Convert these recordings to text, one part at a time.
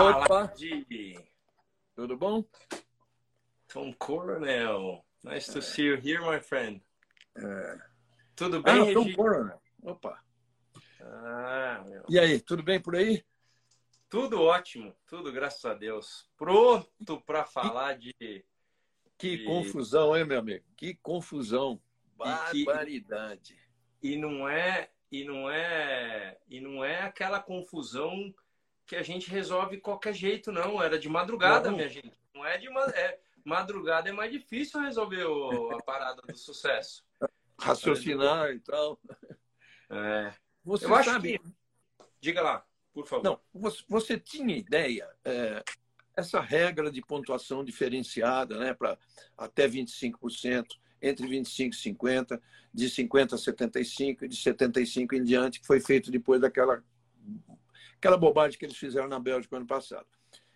Opa! De... Tudo bom? Tom Coronel. Nice to see you here, my friend. É. Tudo bem, ah, Tom Coronel. Opa. Ah, meu. E aí, tudo bem por aí? Tudo ótimo, tudo graças a Deus. Pronto para falar de. Que de... confusão, hein, meu amigo? Que confusão. Barbaridade. E, que... e não é e não é e não é aquela confusão que a gente resolve qualquer jeito, não. Era de madrugada, não. minha gente. Não é de é, madrugada é mais difícil resolver o, a parada do sucesso. Raciocinar e tal. É. Você Eu sabe. Que... Diga lá, por favor. Não, você, você tinha ideia é, essa regra de pontuação diferenciada, né, para até 25%, entre 25 e 50, de 50 a 75 e de 75 em diante, que foi feito depois daquela aquela bobagem que eles fizeram na Bélgica ano passado.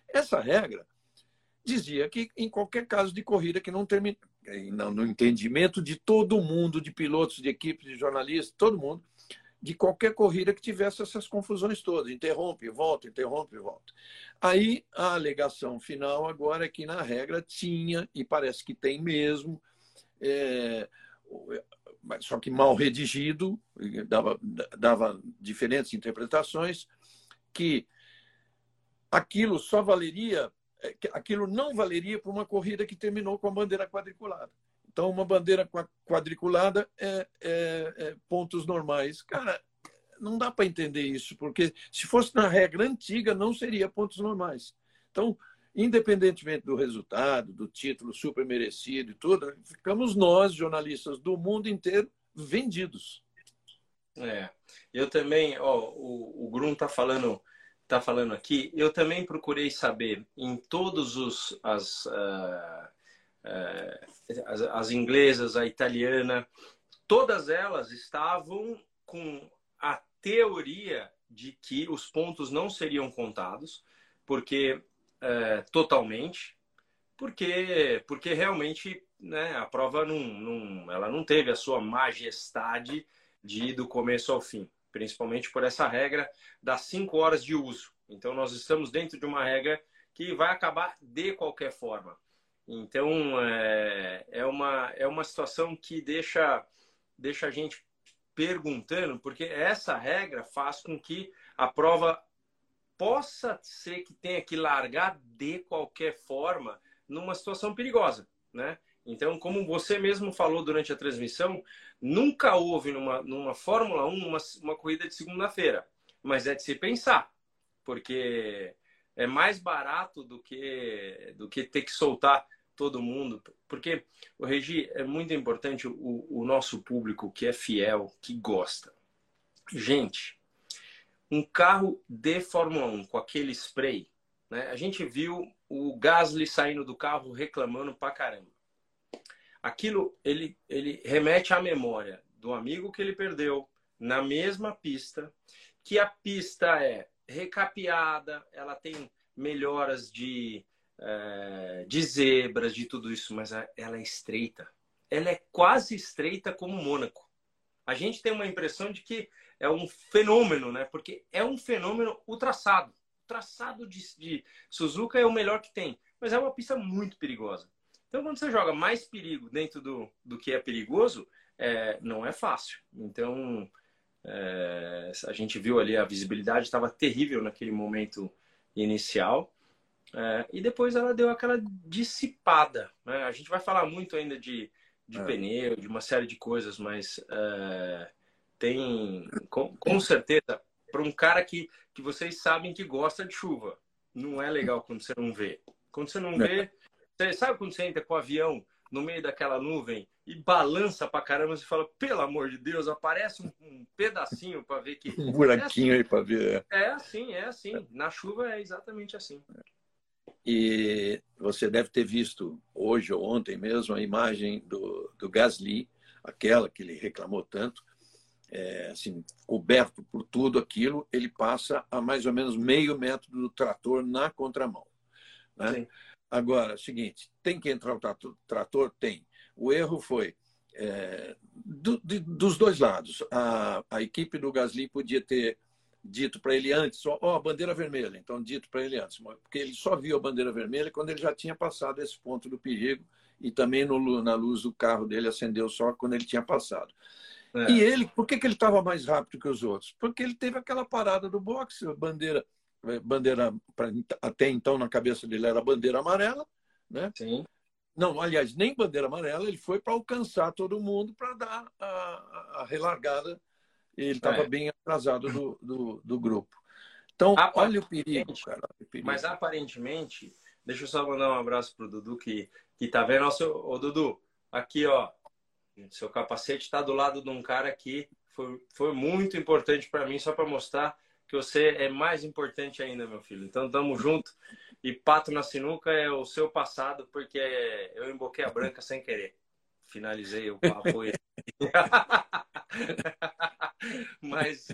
Essa regra dizia que em qualquer caso de corrida que não termine, no entendimento de todo mundo, de pilotos, de equipes, de jornalistas, todo mundo, de qualquer corrida que tivesse essas confusões todas, interrompe, volta, interrompe, volta. Aí a alegação final agora é que na regra tinha, e parece que tem mesmo, é, só que mal redigido, dava, dava diferentes interpretações, que aquilo só valeria, é, aquilo não valeria para uma corrida que terminou com a bandeira quadriculada. Então, uma bandeira quadriculada é, é, é pontos normais. Cara, não dá para entender isso, porque se fosse na regra antiga, não seria pontos normais. Então, independentemente do resultado, do título super merecido e tudo, ficamos nós, jornalistas do mundo inteiro, vendidos. É, eu também, ó, o, o Grum está falando, tá falando aqui, eu também procurei saber em todos os as, uh, uh, as, as inglesas, a italiana, todas elas estavam com a teoria de que os pontos não seriam contados, porque uh, totalmente, porque porque realmente né, a prova não, não, ela não teve a sua majestade de ir do começo ao fim, principalmente por essa regra das cinco horas de uso. Então, nós estamos dentro de uma regra que vai acabar de qualquer forma. Então, é, é, uma, é uma situação que deixa, deixa a gente perguntando, porque essa regra faz com que a prova possa ser que tenha que largar de qualquer forma numa situação perigosa, né? Então, como você mesmo falou durante a transmissão, nunca houve numa, numa Fórmula 1 uma, uma corrida de segunda-feira. Mas é de se pensar, porque é mais barato do que, do que ter que soltar todo mundo. Porque, o Regi, é muito importante o, o nosso público que é fiel, que gosta. Gente, um carro de Fórmula 1 com aquele spray, né? A gente viu o Gasly saindo do carro reclamando pra caramba aquilo ele, ele remete à memória do amigo que ele perdeu na mesma pista, que a pista é recapeada, ela tem melhoras de, é, de zebras, de tudo isso, mas ela é estreita. Ela é quase estreita como Mônaco. A gente tem uma impressão de que é um fenômeno, né? Porque é um fenômeno o traçado. O traçado de, de Suzuka é o melhor que tem, mas é uma pista muito perigosa. Então, quando você joga mais perigo dentro do, do que é perigoso, é, não é fácil. Então, é, a gente viu ali a visibilidade estava terrível naquele momento inicial. É, e depois ela deu aquela dissipada. Né? A gente vai falar muito ainda de, de é. pneu, de uma série de coisas, mas é, tem, com, com certeza, para um cara que, que vocês sabem que gosta de chuva, não é legal quando você não vê. Quando você não é. vê, você sabe quando você entra com o avião no meio daquela nuvem e balança pra caramba, você fala, pelo amor de Deus, aparece um, um pedacinho para ver que. Um buraquinho é assim. aí para ver. É. é assim, é assim. Na chuva é exatamente assim. E você deve ter visto hoje ou ontem mesmo a imagem do, do Gasly, aquela que ele reclamou tanto, é, assim, coberto por tudo aquilo, ele passa a mais ou menos meio metro do trator na contramão. Né? Sim. Agora, é seguinte, tem que entrar o trator? trator? Tem. O erro foi é, do, de, dos dois lados. A, a equipe do Gasly podia ter dito para ele antes, ó, oh, bandeira vermelha, então dito para ele antes, porque ele só viu a bandeira vermelha quando ele já tinha passado esse ponto do perigo e também no, na luz do carro dele acendeu só quando ele tinha passado. É. E ele, por que, que ele estava mais rápido que os outros? Porque ele teve aquela parada do boxe, bandeira, bandeira pra, até então na cabeça dele era bandeira amarela, né? Sim. Não, aliás, nem bandeira amarela, ele foi para alcançar todo mundo para dar a, a, relargada ele estava é. bem atrasado do, do, do grupo. Então, olha o perigo, cara. O perigo. Mas aparentemente, deixa eu só mandar um abraço pro Dudu que, que tá vendo. Nosso, ô, Dudu, aqui, ó. Seu capacete está do lado de um cara que foi, foi muito importante para mim, só para mostrar que você é mais importante ainda, meu filho. Então, tamo junto. E pato na sinuca é o seu passado, porque eu emboquei a branca sem querer. Finalizei o papo. Mas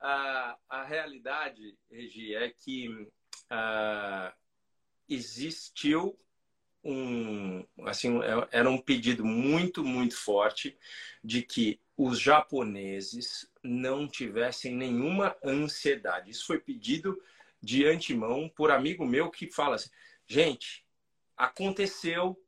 a, a realidade, Regi, é que uh, existiu um, assim, é, era um pedido muito, muito forte de que os japoneses não tivessem nenhuma ansiedade. Isso foi pedido de antemão por amigo meu que fala assim, gente, aconteceu,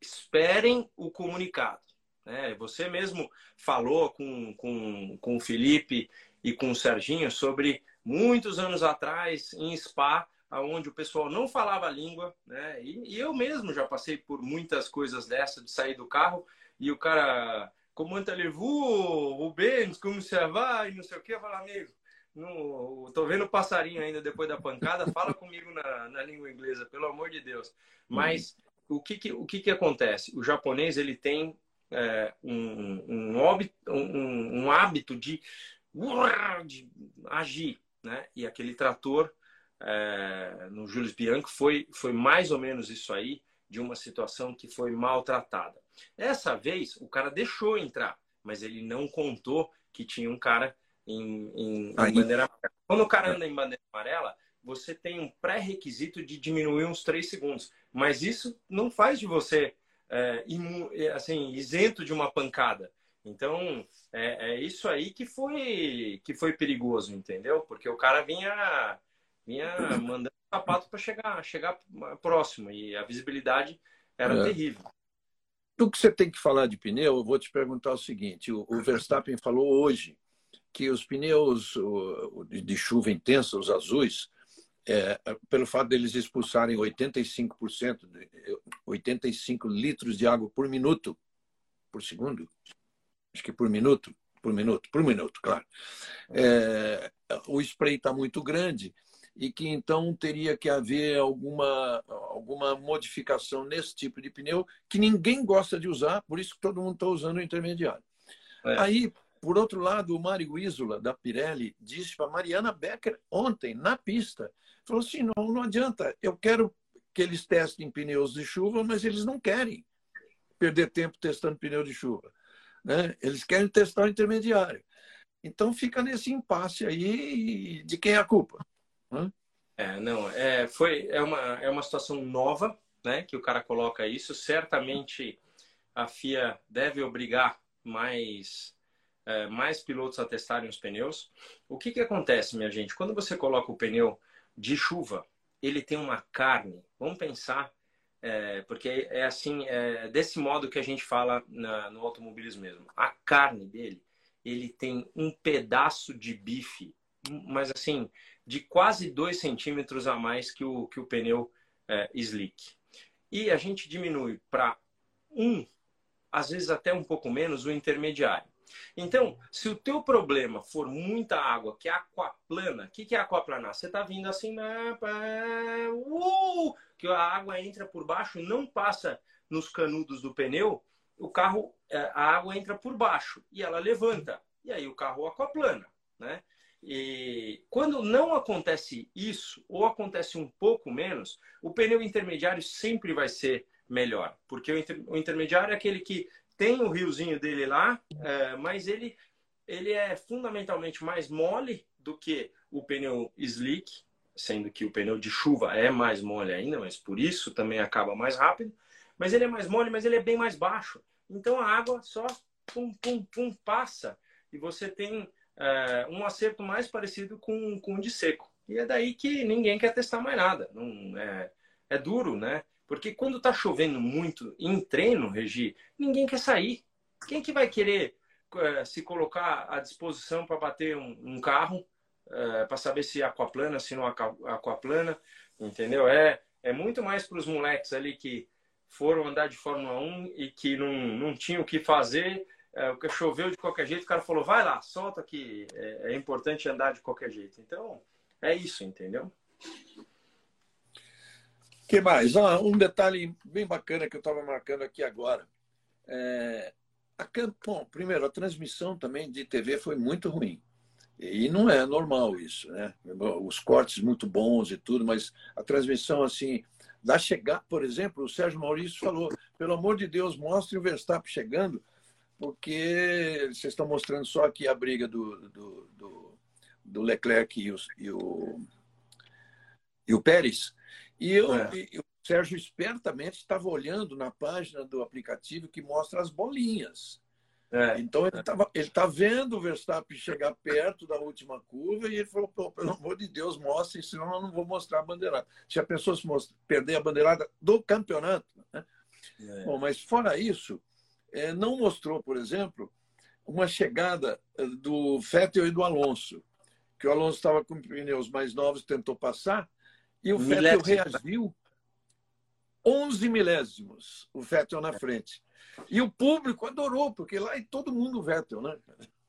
esperem o comunicado. Né? Você mesmo falou com, com, com o Felipe e com o Serginho sobre muitos anos atrás em Spa, onde o pessoal não falava a língua, né? E, e, eu mesmo já passei por muitas coisas dessa, de sair do carro e o cara, como allez-vous, Rubens, como você vai, e não sei o que, eu falo, amigo, no, tô vendo o passarinho ainda depois da pancada, fala comigo na, na língua inglesa, pelo amor de Deus. Mas uhum. o, que, que, o que, que acontece? O japonês, ele tem é, um, um, óbito, um, um, hábito de, de, agir. Né? E aquele trator é, no Julius Bianco foi, foi mais ou menos isso aí, de uma situação que foi maltratada. Essa vez, o cara deixou entrar, mas ele não contou que tinha um cara em, em, em bandeira amarela. Quando o cara anda em bandeira amarela, você tem um pré-requisito de diminuir uns 3 segundos. Mas isso não faz de você é, é, assim, isento de uma pancada. Então, é, é, isso aí que foi, que foi perigoso, entendeu? Porque o cara vinha, vinha mandando sapato para chegar, chegar próximo e a visibilidade era é. terrível. O que você tem que falar de pneu, eu vou te perguntar o seguinte: o, o Verstappen falou hoje que os pneus de chuva intensa, os azuis, é, pelo fato deles expulsarem 85%, 85 litros de água por minuto, por segundo, acho que por minuto, por minuto, por minuto, claro. É, o spray está muito grande e que então teria que haver alguma, alguma modificação nesse tipo de pneu que ninguém gosta de usar, por isso que todo mundo está usando o intermediário. É. Aí, por outro lado, o Mário Isola, da Pirelli, disse para Mariana Becker ontem, na pista, Falou assim: não, não adianta, eu quero que eles testem pneus de chuva, mas eles não querem perder tempo testando pneu de chuva. Né? Eles querem testar o intermediário. Então fica nesse impasse aí de quem é a culpa. É, não, é, foi, é, uma, é uma situação nova né, que o cara coloca isso. Certamente a FIA deve obrigar mais, é, mais pilotos a testarem os pneus. O que, que acontece, minha gente? Quando você coloca o pneu de chuva, ele tem uma carne. Vamos pensar, é, porque é assim, é desse modo que a gente fala na, no automobilismo mesmo. A carne dele, ele tem um pedaço de bife, mas assim, de quase dois centímetros a mais que o, que o pneu é, slick. E a gente diminui para um, às vezes até um pouco menos, o intermediário. Então, se o teu problema for muita água, que é aquaplana, o que, que é aquaplanar? Você está vindo assim, né, uh, que a água entra por baixo, não passa nos canudos do pneu, o carro, é, a água entra por baixo e ela levanta. E aí o carro aquaplana, né? E quando não acontece isso, ou acontece um pouco menos, o pneu intermediário sempre vai ser melhor, porque o, inter, o intermediário é aquele que tem o riozinho dele lá, é, mas ele, ele é fundamentalmente mais mole do que o pneu slick, sendo que o pneu de chuva é mais mole ainda, mas por isso também acaba mais rápido. Mas ele é mais mole, mas ele é bem mais baixo. Então a água só pum, pum, pum, passa e você tem é, um acerto mais parecido com, com o de seco. E é daí que ninguém quer testar mais nada. Não, é, é duro, né? Porque quando tá chovendo muito em treino, Regi, ninguém quer sair. Quem que vai querer é, se colocar à disposição para bater um, um carro, é, para saber se aquaplana, se não aquaplana, entendeu? É, é muito mais para os moleques ali que foram andar de Fórmula 1 e que não, não tinham o que fazer, é, o choveu de qualquer jeito, o cara falou, vai lá, solta que é, é importante andar de qualquer jeito. Então, é isso, entendeu? que mais? Ah, um detalhe bem bacana que eu estava marcando aqui agora. É, a, bom, primeiro, a transmissão também de TV foi muito ruim. E não é normal isso, né? Os cortes muito bons e tudo, mas a transmissão, assim, da chegar, por exemplo, o Sérgio Maurício falou: pelo amor de Deus, mostre o Verstappen chegando, porque vocês estão mostrando só aqui a briga do, do, do, do Leclerc e o, e o, e o Pérez. E, eu, é. e o Sérgio espertamente estava olhando na página do aplicativo que mostra as bolinhas. É. Então ele estava ele tá vendo o Verstappen chegar perto da última curva e ele falou: pelo amor de Deus, mostre, senão eu não vou mostrar a bandeirada. Se a pessoa se mostra, perder a bandeirada do campeonato. Né? É. Bom, mas fora isso, não mostrou, por exemplo, uma chegada eh, do Vettel e do Alonso, que o Alonso estava com pneus mais novos, tentou passar, e o Vettel reagiu 11 milésimos, o Vettel na frente. E o público adorou, porque lá é todo mundo Vettel, né?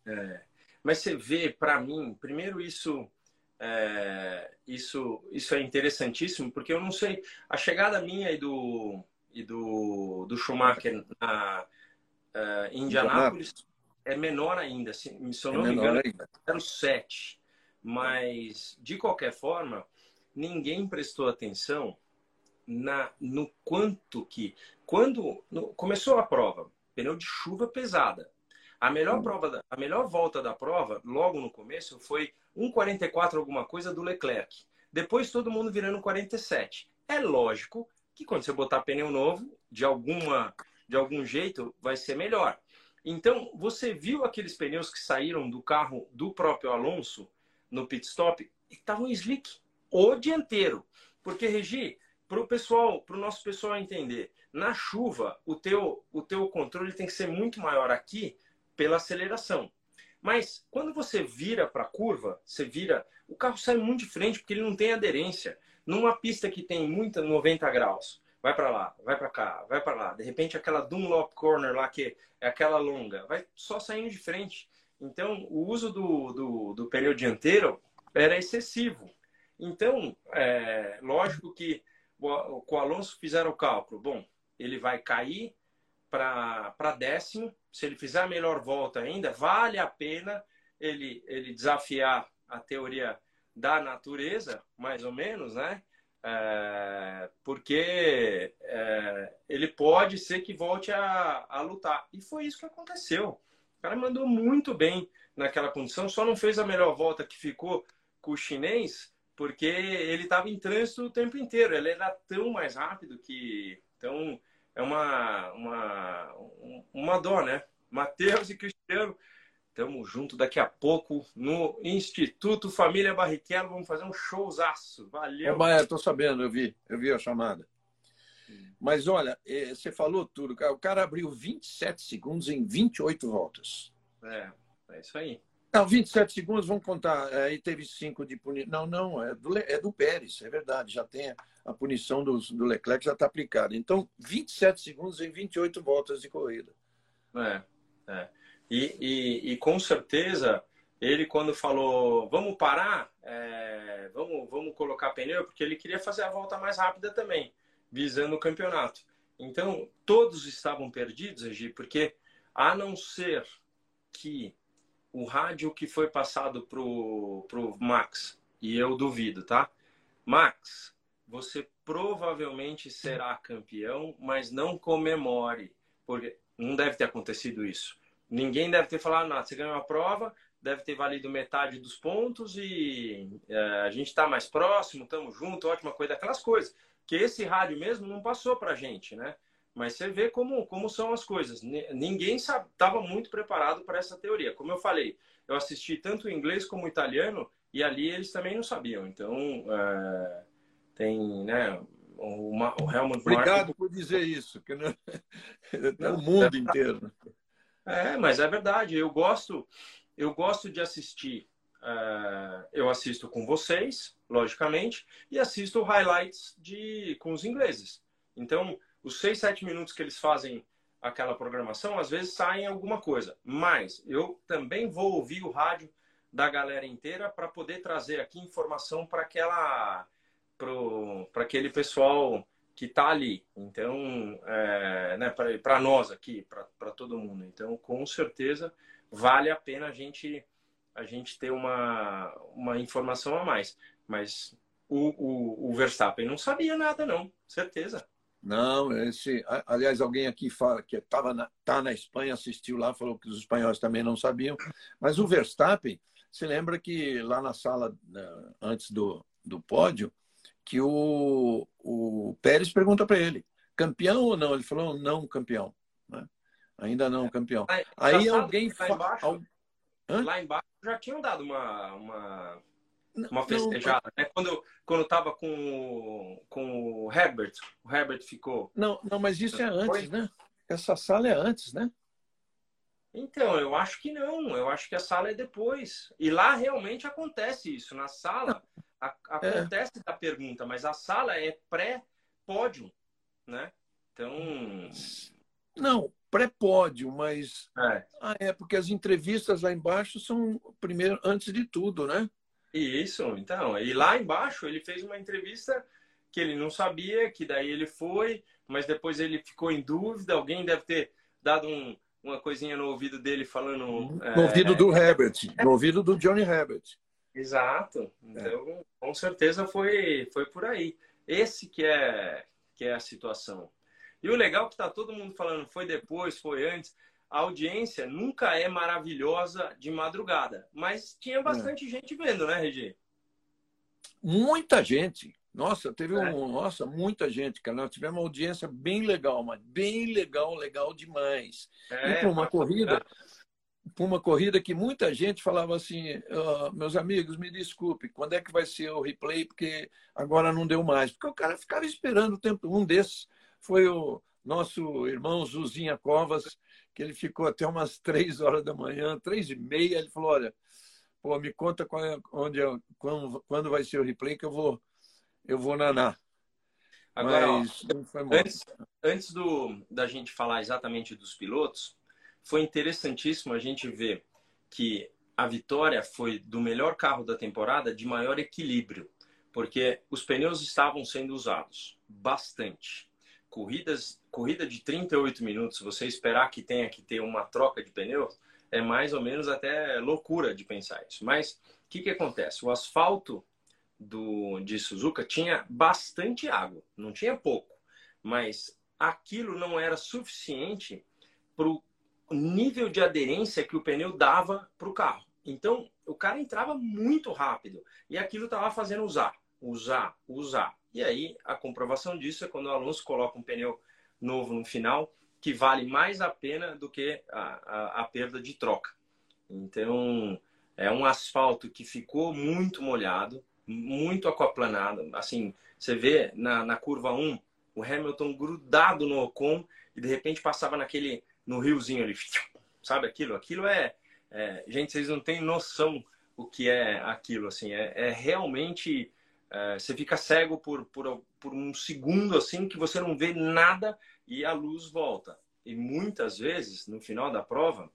É. Mas você vê, para mim, primeiro isso é, isso isso é interessantíssimo, porque eu não sei a chegada minha e do e do, do Schumacher na uh, Indianápolis é menor ainda, se, se eu é não é me engano, era 7. Mas de qualquer forma, ninguém prestou atenção na, no quanto que, quando no, começou a prova, pneu de chuva pesada. A melhor prova, a melhor volta da prova, logo no começo, foi 1,44 alguma coisa do Leclerc. Depois todo mundo virando 47. É lógico que quando você botar pneu novo, de alguma de algum jeito vai ser melhor. Então, você viu aqueles pneus que saíram do carro do próprio Alonso no pit stop estavam slick o dianteiro. Porque, Regi, para o pessoal, para o nosso pessoal entender, na chuva o teu, o teu controle tem que ser muito maior aqui pela aceleração. Mas quando você vira para a curva, você vira, o carro sai muito de frente porque ele não tem aderência. Numa pista que tem muita 90 graus, vai para lá, vai para cá, vai para lá. De repente aquela Dunlop Corner lá que é aquela longa, vai só saindo de frente. Então o uso do, do, do pneu dianteiro era excessivo. Então, é, lógico que com o Alonso fizeram o cálculo. Bom, ele vai cair para décimo. Se ele fizer a melhor volta ainda, vale a pena ele, ele desafiar a teoria da natureza, mais ou menos, né? É, porque é, ele pode ser que volte a, a lutar. E foi isso que aconteceu. O cara mandou muito bem naquela condição, só não fez a melhor volta que ficou com o chinês, porque ele estava em trânsito o tempo inteiro. Ele era tão mais rápido que. Então, é uma, uma, uma dó, né? Matheus e Cristiano, estamos juntos daqui a pouco no Instituto Família Barrichello. Vamos fazer um showzaço. Valeu. Ô, Maia, estou sabendo, eu vi, eu vi a chamada. Mas olha, eh, você falou tudo. O cara abriu 27 segundos em 28 voltas. É, é isso aí. Não, 27 segundos, vamos contar. É, aí teve cinco de punição. Não, não, é do, é do Pérez, é verdade. Já tem a punição do, do Leclerc, já está aplicada. Então, 27 segundos em 28 voltas de corrida. É, é. E, e, e com certeza, ele quando falou, vamos parar, é, vamos, vamos colocar pneu, porque ele queria fazer a volta mais rápida também, visando o campeonato. Então, todos estavam perdidos, Agi, porque a não ser que o rádio que foi passado pro, pro Max, e eu duvido, tá? Max, você provavelmente será campeão, mas não comemore, porque não deve ter acontecido isso. Ninguém deve ter falado nada. Você ganhou a prova, deve ter valido metade dos pontos e é, a gente está mais próximo, estamos juntos, ótima coisa, aquelas coisas. Que esse rádio mesmo não passou para a gente, né? Mas você vê como, como são as coisas. Ninguém estava muito preparado para essa teoria. Como eu falei, eu assisti tanto o inglês como o italiano e ali eles também não sabiam. Então, é, tem, né, o, o Helmut Obrigado por dizer isso, que não... É o mundo é inteiro. É, mas é verdade. Eu gosto, eu gosto de assistir. Uh, eu assisto com vocês, logicamente, e assisto highlights de com os ingleses. Então, os seis, sete minutos que eles fazem aquela programação, às vezes saem alguma coisa. Mas eu também vou ouvir o rádio da galera inteira para poder trazer aqui informação para aquela para aquele pessoal que está ali. Então, é, né, para nós aqui, para todo mundo. Então, com certeza, vale a pena a gente, a gente ter uma, uma informação a mais. Mas o, o, o Verstappen não sabia nada, não, certeza. Não, esse, aliás, alguém aqui fala que estava na, tá na Espanha, assistiu lá, falou que os espanhóis também não sabiam. Mas o Verstappen, se lembra que lá na sala, antes do, do pódio, que o, o Pérez pergunta para ele, campeão ou não? Ele falou, não, campeão. Né? Ainda não, campeão. Aí alguém lá embaixo, lá embaixo já tinham dado uma, uma, uma festejada, não, né? Quando, quando tava com, com o Herbert, o Herbert ficou... Não, não mas isso é antes, né? Essa sala é antes, né? Então, eu acho que não. Eu acho que a sala é depois. E lá realmente acontece isso. Na sala, a, acontece é. a pergunta, mas a sala é pré-pódio, né? Então. Não, pré-pódio, mas. É. Ah, é, porque as entrevistas lá embaixo são primeiro, antes de tudo, né? Isso, então. E lá embaixo ele fez uma entrevista que ele não sabia, que daí ele foi, mas depois ele ficou em dúvida, alguém deve ter dado um, uma coisinha no ouvido dele falando. No é... ouvido do Herbert, no ouvido do Johnny Herbert. Exato. Então, é. com certeza foi, foi por aí. Esse que é, que é a situação. E o legal é que está todo mundo falando, foi depois, foi antes. A audiência nunca é maravilhosa de madrugada, mas tinha bastante é. gente vendo, né, Regi? Muita gente. Nossa, teve é. um, nossa, muita gente, cara. Nós tivemos uma audiência bem legal, mas bem legal, legal demais. É, e para uma corrida, por uma corrida que muita gente falava assim, oh, meus amigos, me desculpe, quando é que vai ser o replay? Porque agora não deu mais. Porque o cara ficava esperando o tempo. Um desses foi o nosso irmão Zuzinha Covas, que ele ficou até umas três horas da manhã, três e meia. Ele falou: Olha, pô, me conta é, onde, quando, quando vai ser o replay que eu vou, eu vou nanar. Agora, Mas, ó, antes, antes do, da gente falar exatamente dos pilotos, foi interessantíssimo a gente ver que a vitória foi do melhor carro da temporada de maior equilíbrio, porque os pneus estavam sendo usados bastante. Corridas, corrida de 38 minutos, você esperar que tenha que ter uma troca de pneus, é mais ou menos até loucura de pensar isso. Mas o que, que acontece? O asfalto do, de Suzuka tinha bastante água, não tinha pouco, mas aquilo não era suficiente para o nível de aderência que o pneu dava para o carro. Então, o cara entrava muito rápido e aquilo estava fazendo usar, usar, usar. E aí, a comprovação disso é quando o Alonso coloca um pneu novo no final, que vale mais a pena do que a, a, a perda de troca. Então, é um asfalto que ficou muito molhado, muito aquaplanado. Assim, você vê na, na curva 1, o Hamilton grudado no Ocon e de repente passava naquele no riozinho ali, sabe aquilo? Aquilo é, é, gente, vocês não têm noção o que é aquilo, assim, é, é realmente é, você fica cego por, por, por um segundo assim que você não vê nada e a luz volta. E muitas vezes, no final da prova,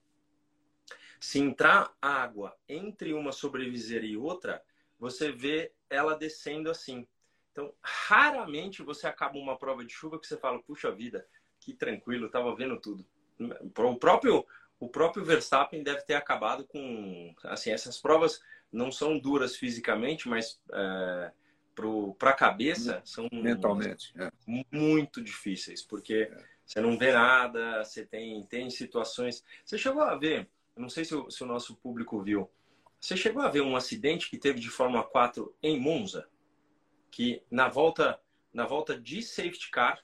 se entrar água entre uma sobreviseira e outra, você vê ela descendo assim. Então, raramente você acaba uma prova de chuva que você fala, puxa vida, que tranquilo, estava vendo tudo. O próprio, o próprio Verstappen deve ter acabado com. Assim, essas provas não são duras fisicamente, mas é, para a cabeça são mentalmente é. muito difíceis, porque é. você não vê nada, você tem, tem situações. Você chegou a ver, não sei se o, se o nosso público viu, você chegou a ver um acidente que teve de Fórmula 4 em Monza? Que na volta, na volta de safety car,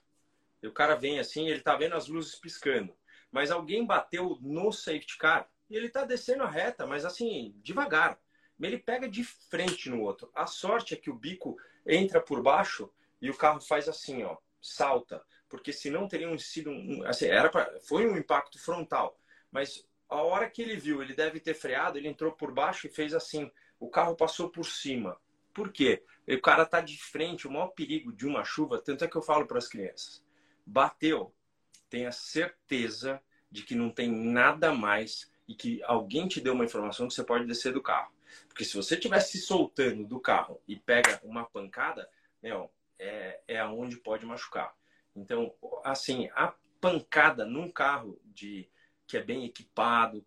o cara vem assim, ele tá vendo as luzes piscando. Mas alguém bateu no safety car e ele tá descendo a reta, mas assim, devagar. Ele pega de frente no outro. A sorte é que o bico entra por baixo e o carro faz assim, ó, salta. Porque senão teriam sido um. Assim, era pra, foi um impacto frontal. Mas a hora que ele viu, ele deve ter freado, ele entrou por baixo e fez assim. O carro passou por cima. Por quê? O cara tá de frente, o maior perigo de uma chuva, tanto é que eu falo para as crianças. Bateu, tenha certeza de que não tem nada mais e que alguém te deu uma informação que você pode descer do carro. Porque se você estiver se soltando do carro e pega uma pancada, meu, é, é aonde pode machucar. Então, assim, a pancada num carro de que é bem equipado,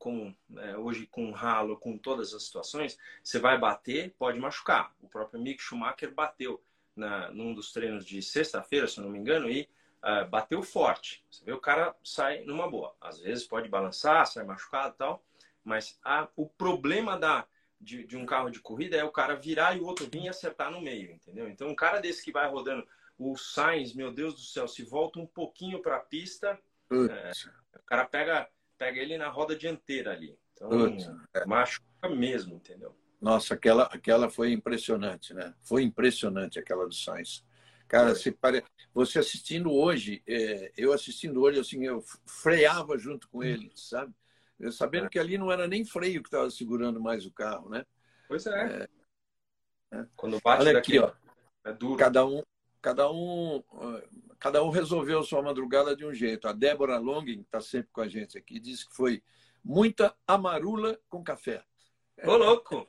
né, hoje com ralo, com todas as situações, você vai bater, pode machucar. O próprio Mick Schumacher bateu na, num dos treinos de sexta-feira, se não me engano, e uh, bateu forte. Você vê o cara sai numa boa. Às vezes pode balançar, sai machucado e tal, mas a, o problema da, de, de, um carro de corrida é o cara virar e o outro vir e acertar no meio, entendeu? Então, um cara desse que vai rodando, o Sainz, meu Deus do céu, se volta um pouquinho para a pista, é, o cara pega, pega ele na roda dianteira ali. Então, é. machuca mesmo, entendeu? Nossa, aquela, aquela foi impressionante, né? Foi impressionante aquela do Sainz. Cara, você, pare... você assistindo hoje, é, eu assistindo hoje, assim, eu freava junto com ele, sabe? Eu sabendo que ali não era nem freio que estava segurando mais o carro, né? Pois é. é. é. Quando bate Olha daqui, aqui, ó. É duro. Cada um, cada um, cada um resolveu sua madrugada de um jeito. A Débora Longin, que está sempre com a gente aqui, disse que foi muita amarula com café. Ô, louco!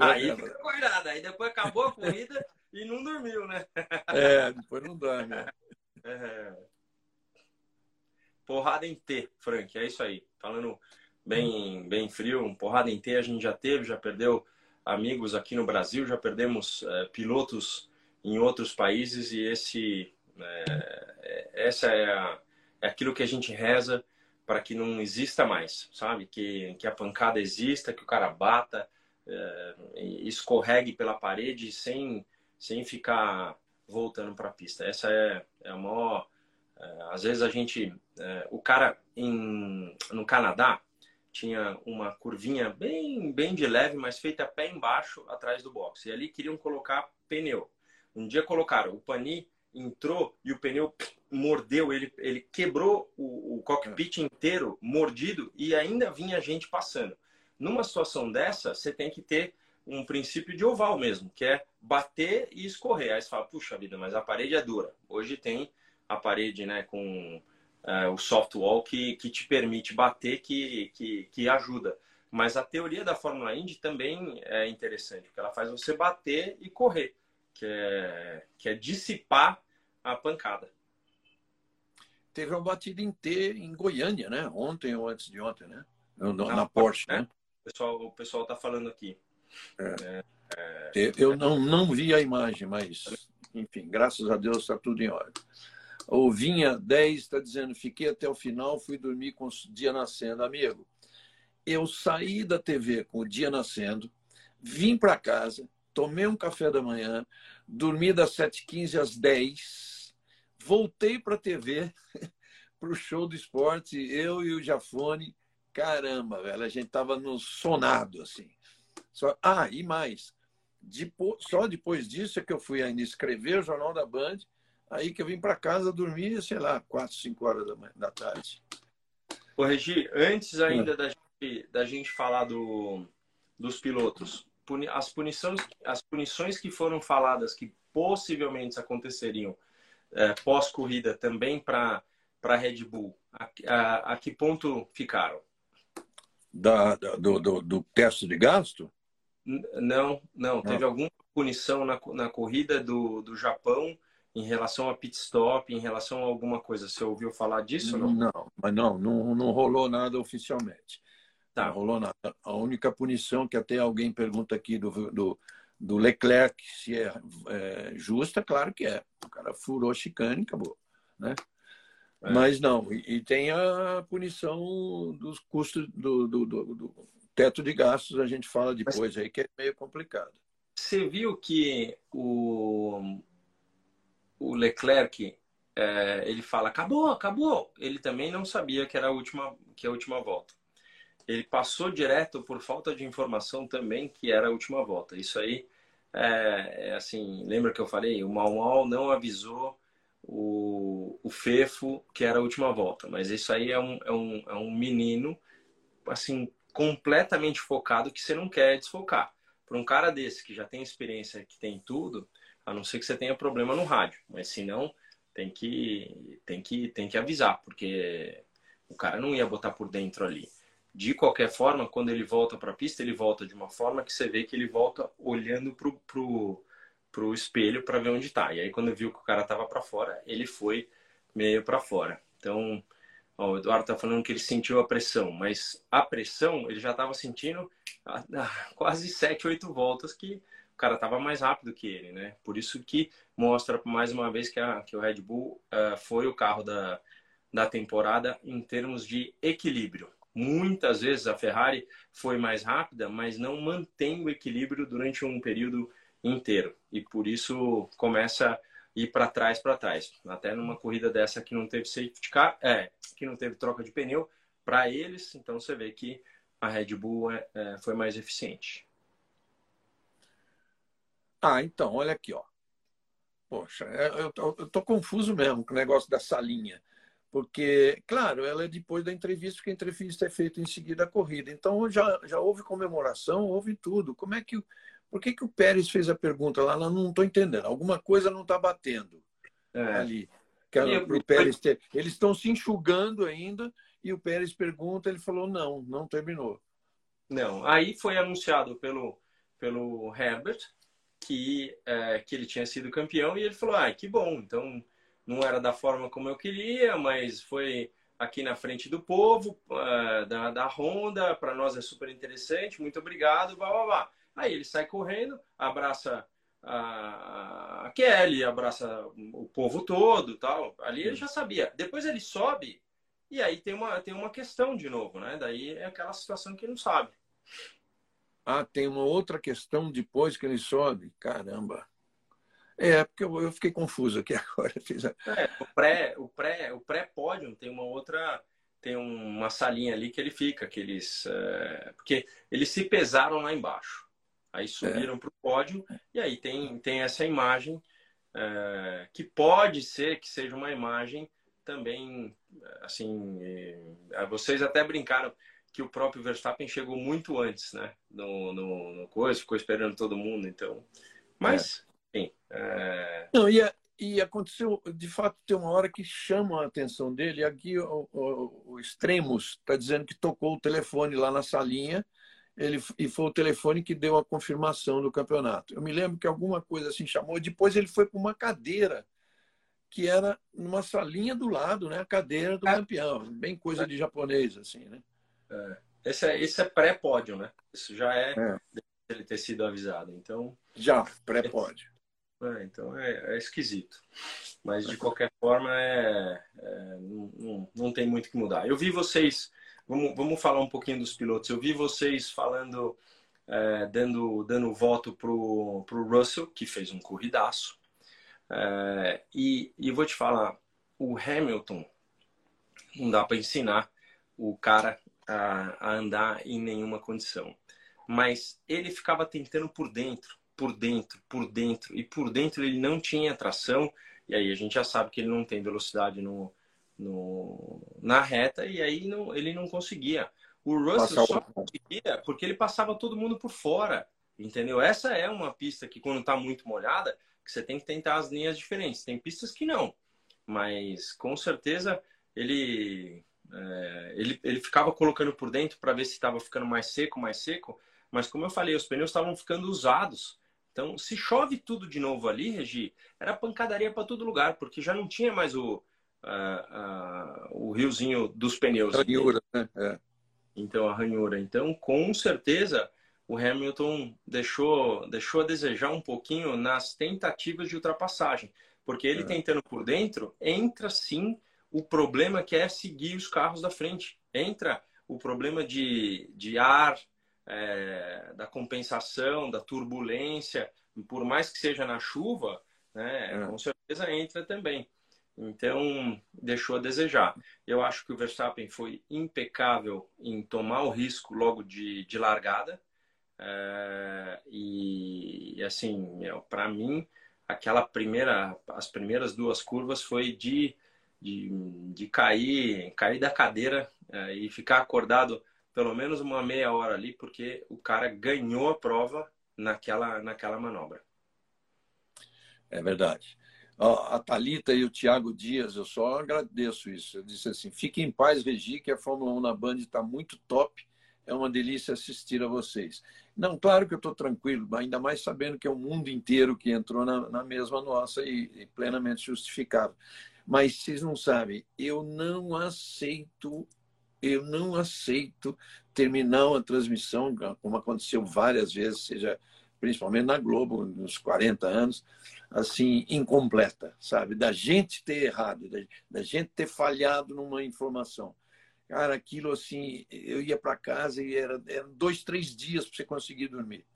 Aí fica cuidado. Aí depois acabou a corrida, e não dormiu, né? É, depois não dorme. Né? É. Porrada em T, Frank, é isso aí. Falando bem, bem frio, um porrada em T a gente já teve, já perdeu amigos aqui no Brasil, já perdemos é, pilotos em outros países e esse, é, é essa é, a, é aquilo que a gente reza para que não exista mais, sabe? Que, que a pancada exista, que o cara bata, é, escorregue pela parede sem sem ficar voltando para a pista. Essa é, é a maior. É, às vezes a gente. É, o cara em, no Canadá tinha uma curvinha bem, bem de leve, mas feita pé embaixo atrás do box. E ali queriam colocar pneu. Um dia colocaram, o Pani entrou e o pneu mordeu, ele, ele quebrou o, o cockpit inteiro mordido e ainda vinha gente passando. Numa situação dessa, você tem que ter um princípio de oval mesmo, que é bater e escorrer. Aí você fala, puxa vida, mas a parede é dura. Hoje tem a parede né, com é, o soft wall que, que te permite bater, que, que, que ajuda. Mas a teoria da Fórmula Indy também é interessante, porque ela faz você bater e correr, que é, que é dissipar a pancada. Teve uma batida em T em Goiânia, né? Ontem ou antes de ontem, né? Na, na Porsche, né? né? O pessoal, o pessoal tá falando aqui. É. É, eu não, não vi a imagem, mas, enfim, graças a Deus está tudo em ordem. O Vinha 10 está dizendo: fiquei até o final, fui dormir com o dia nascendo. Amigo, eu saí da TV com o dia nascendo, vim para casa, tomei um café da manhã, dormi das 7h15 às 10 voltei para a TV, para o show do esporte, eu e o Jafone. Caramba, velho, a gente tava no sonado, assim. Só, ah, e mais. Depois, só depois disso é que eu fui ainda escrever o Jornal da Band, aí que eu vim para casa dormir, sei lá, 4, 5 horas da, manhã, da tarde. Ô, Regi, antes ainda é. da, gente, da gente falar do, dos pilotos, as punições, as punições que foram faladas que possivelmente aconteceriam é, pós-corrida também para a Red Bull, a, a, a, que ponto ficaram? Da do, do, do teste de gasto? Não, não. Teve alguma punição na, na corrida do, do Japão em relação a pit stop, em relação a alguma coisa? Você ouviu falar disso? Não, não mas não, não, não rolou nada oficialmente. Tá. Não rolou nada. A única punição que até alguém pergunta aqui do, do, do Leclerc se é, é justa, claro que é. O cara furou chicane, acabou. Né? É. Mas não, e, e, tem a punição dos custos do, do, do, do teto de gastos a gente fala depois Mas, aí, que é meio complicado. Você viu que o, o Leclerc é, ele fala, acabou, acabou. Ele também não sabia que era a última, que a última volta. Ele passou direto por falta de informação também que era a última volta. Isso aí é, é assim, lembra que eu falei? O Mal Mal não avisou o, o Fefo que era a última volta, mas isso aí é um, é um, é um menino assim completamente focado que você não quer desfocar. Para um cara desse que já tem experiência, que tem tudo, a não ser que você tenha problema no rádio, mas se não, tem que tem que tem que avisar, porque o cara não ia botar por dentro ali. De qualquer forma, quando ele volta para a pista, ele volta de uma forma que você vê que ele volta olhando pro, pro, pro espelho para ver onde está. E aí quando viu que o cara tava para fora, ele foi meio para fora. Então, ó, o Eduardo tá falando que ele sentiu a pressão, mas a pressão ele já estava sentindo há, há quase 7, 8 voltas que o cara estava mais rápido que ele, né? Por isso que mostra mais uma vez que, a, que o Red Bull uh, foi o carro da, da temporada em termos de equilíbrio. Muitas vezes a Ferrari foi mais rápida, mas não mantém o equilíbrio durante um período inteiro. E por isso começa a ir para trás, para trás. Até numa corrida dessa que não teve safety car, é, que não teve troca de pneu para eles, então você vê que a Red Bull é, é, foi mais eficiente. Ah, então, olha aqui, ó. Poxa, é, eu tô, eu tô confuso mesmo com o negócio da salinha. Porque, claro, ela é depois da entrevista, porque a entrevista é feita em seguida da corrida. Então já, já houve comemoração, houve tudo. Como é que. Por que, que o Pérez fez a pergunta lá? Não estou entendendo. Alguma coisa não está batendo é. ali. Que ela, pro Pérez ter... Eles estão se enxugando ainda e o Pérez pergunta, ele falou não, não terminou. Não. Aí foi anunciado pelo, pelo Herbert que, é, que ele tinha sido campeão e ele falou, ah, que bom, então não era da forma como eu queria, mas foi aqui na frente do povo, uh, da, da Honda, para nós é super interessante, muito obrigado, blá, blá, blá. Aí ele sai correndo, abraça a, Kelly, abraça o povo todo tal. Ali ele já sabia. Depois ele sobe e aí tem uma, tem uma questão de novo, né? Daí é aquela situação que ele não sabe. Ah, tem uma outra questão depois que ele sobe. Caramba. É, porque eu, eu fiquei confuso aqui agora. É, o pré, o pré, o pré-pódio tem uma outra, tem uma salinha ali que ele fica, que eles, é, porque eles se pesaram lá embaixo, aí é. subiram é. para o pódio e aí tem, tem essa imagem é, que pode ser que seja uma imagem também, assim, é, vocês até brincaram que o próprio Verstappen chegou muito antes, né, no, no, no coisa, ficou esperando todo mundo, então, mas Sim. É... Não, e, e aconteceu, de fato, tem uma hora que chama a atenção dele. Aqui o, o, o Extremos está dizendo que tocou o telefone lá na salinha ele, e foi o telefone que deu a confirmação do campeonato. Eu me lembro que alguma coisa assim chamou. Depois ele foi para uma cadeira que era numa salinha do lado, né? A cadeira do é. campeão, bem coisa de japonês assim, né? É. Esse é, esse é pré-pódio, né? Isso já é, é. ele ter sido avisado. Então já pré-pódio. É, então é, é, esquisito. Mas de qualquer forma, é, é não, não, não, tem muito que mudar. Eu vi vocês, vamos, vamos falar um pouquinho dos pilotos. Eu vi vocês falando, é, dando, dando voto pro, pro Russell, que fez um corridaço. É, e, e vou te falar, o Hamilton, não dá para ensinar o cara a, a andar em nenhuma condição. Mas ele ficava tentando por dentro por dentro, por dentro, e por dentro ele não tinha tração, e aí a gente já sabe que ele não tem velocidade no, no na reta, e aí não, ele não conseguia. O Russell só conseguia porque ele passava todo mundo por fora, entendeu? Essa é uma pista que quando está muito molhada, que você tem que tentar as linhas diferentes. Tem pistas que não, mas com certeza ele é, ele, ele ficava colocando por dentro para ver se estava ficando mais seco, mais seco. Mas como eu falei, os pneus estavam ficando usados. Então, se chove tudo de novo ali, Regi, era pancadaria para todo lugar, porque já não tinha mais o, o riozinho dos pneus. A ranhura, né? É. Então, a ranhura. Então, com certeza, o Hamilton deixou, deixou a desejar um pouquinho nas tentativas de ultrapassagem. Porque ele é. tentando por dentro, entra sim o problema que é seguir os carros da frente. Entra o problema de, de ar, é, da compensação, da turbulência, por mais que seja na chuva, né, é. com certeza entra também. Então, deixou a desejar. Eu acho que o Verstappen foi impecável em tomar o risco logo de, de largada. É, e, assim, para mim, aquela primeira, as primeiras duas curvas foi de, de, de cair, cair da cadeira é, e ficar acordado pelo menos uma meia hora ali, porque o cara ganhou a prova naquela, naquela manobra. É verdade. A Talita e o Tiago Dias, eu só agradeço isso. Eu disse assim: fique em paz, Regi, que a Fórmula 1 na Band está muito top. É uma delícia assistir a vocês. Não, claro que eu estou tranquilo, ainda mais sabendo que é o mundo inteiro que entrou na, na mesma nossa e, e plenamente justificado. Mas vocês não sabem, eu não aceito eu não aceito terminar uma transmissão, como aconteceu várias vezes, seja principalmente na Globo, nos 40 anos, assim, incompleta, sabe? Da gente ter errado, da, da gente ter falhado numa informação. Cara, aquilo assim, eu ia para casa e era, era dois, três dias para você conseguir dormir.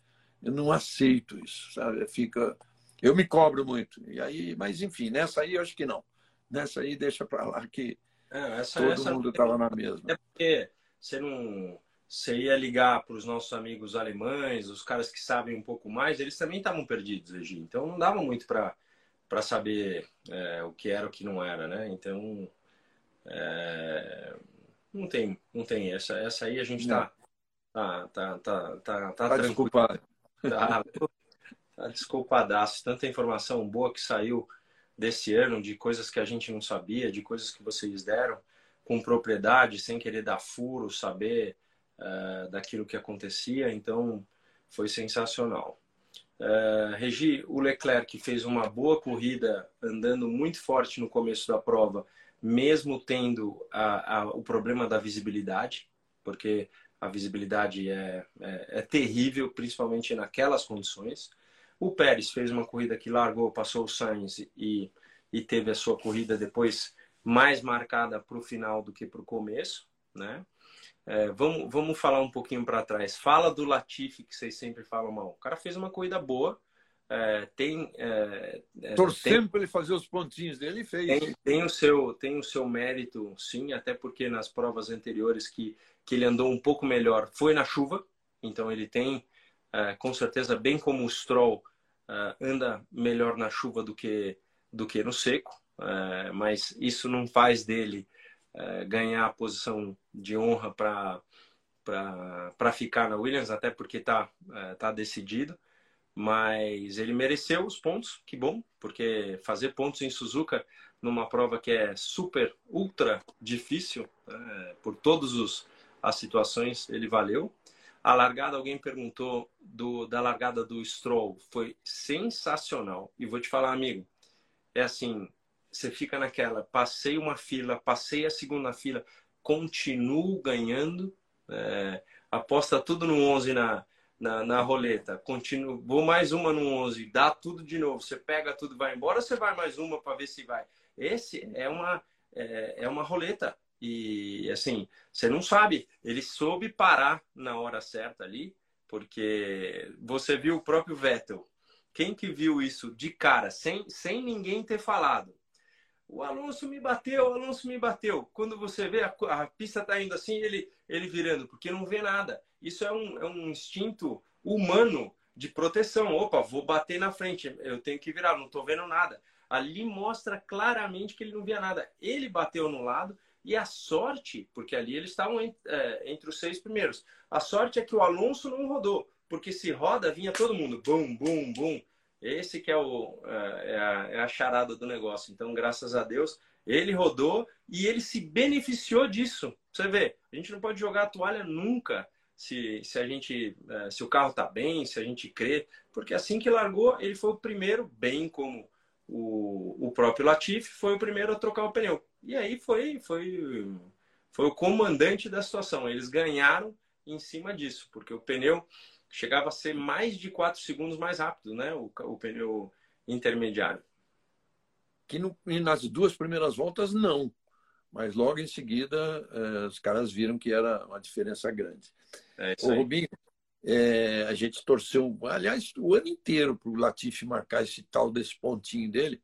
Eu não aceito isso, sabe? Fica, eu me cobro muito. E aí, mas enfim, nessa aí eu acho que não. Nessa aí deixa para lá que é, essa, todo essa... mundo estava na mesma. É porque você não você ia ligar para os nossos amigos alemães, os caras que sabem um pouco mais, eles também estavam perdidos, Regi. Então não dava muito para saber é, o que era o que não era, né? Então é, não tem, não tem essa, essa aí a gente está tá, tá, tá, tá, tá, tá desculpado. Tá, tá desculpadaço. Tanta informação boa que saiu desse ano, de coisas que a gente não sabia, de coisas que vocês deram com propriedade, sem querer dar furo, saber uh, daquilo que acontecia, então foi sensacional. Uh, Regi, o Leclerc fez uma boa corrida, andando muito forte no começo da prova, mesmo tendo a, a, o problema da visibilidade, porque a visibilidade é, é, é, terrível, principalmente naquelas condições. O Pérez fez uma corrida que largou, passou o Sainz e, e teve a sua corrida depois mais marcada para o final do que para o começo, né? É, vamos, vamos falar um pouquinho para trás. Fala do Latifi, que vocês sempre falam mal. O cara fez uma corrida boa. É, tem. É, é Torcendo para ele fazer os pontinhos dele, ele fez. Tem, tem, o seu, tem o seu mérito, sim, até porque nas provas anteriores que, que ele andou um pouco melhor foi na chuva. Então ele tem, é, com certeza, bem como o Stroll, é, anda melhor na chuva do que, do que no seco. mas isso não faz dele é, ganhar a posição de honra para ficar na Williams, até porque está é, tá decidido. Mas ele mereceu os pontos, que bom, porque fazer pontos em Suzuka numa prova que é super, ultra difícil, é, por todas as situações, ele valeu. A largada, alguém perguntou do, da largada do Stroll, foi sensacional. E vou te falar, amigo, é assim, você fica naquela, passei uma fila, passei a segunda fila, continuo ganhando, é, aposta tudo no 11 na, na, na, roleta, continuo, vou mais uma no 11, dá tudo de novo, você pega tudo vai embora, você vai mais uma para ver se vai. Esse é uma, é, é uma roleta. E assim, você não sabe, ele soube parar na hora certa ali, porque você viu o próprio Vettel. Quem que viu isso de cara, sem, sem ninguém ter falado? O Alonso me bateu, o Alonso me bateu. Quando você vê a, a pista está indo assim, ele, ele virando, porque não vê nada. Isso é um, é um instinto humano de proteção. Opa, vou bater na frente, eu tenho que virar, não estou vendo nada. Ali mostra claramente que ele não via nada. Ele bateu no lado e a sorte, porque ali eles estavam é, entre os seis primeiros. A sorte é que o Alonso não rodou, porque se roda, vinha todo mundo, bum, bum, bum. Esse que é, o, é, é, a, é a charada do negócio. Então, graças a Deus, ele rodou e ele se beneficiou disso. Você vê, a gente não pode jogar a toalha nunca se, se a gente é, se o carro está bem, se a gente crê, porque assim que largou, ele foi o primeiro, bem como o, o próprio Latifi, foi o primeiro a trocar o pneu. E aí foi, foi, foi o comandante da situação. Eles ganharam em cima disso, porque o pneu chegava a ser mais de 4 segundos mais rápido, né? O, o pneu intermediário. Que no, nas duas primeiras voltas, não. Mas logo em seguida, eh, os caras viram que era uma diferença grande. É o Rubinho, é, a gente torceu, aliás, o ano inteiro para o Latifi marcar esse tal desse pontinho dele,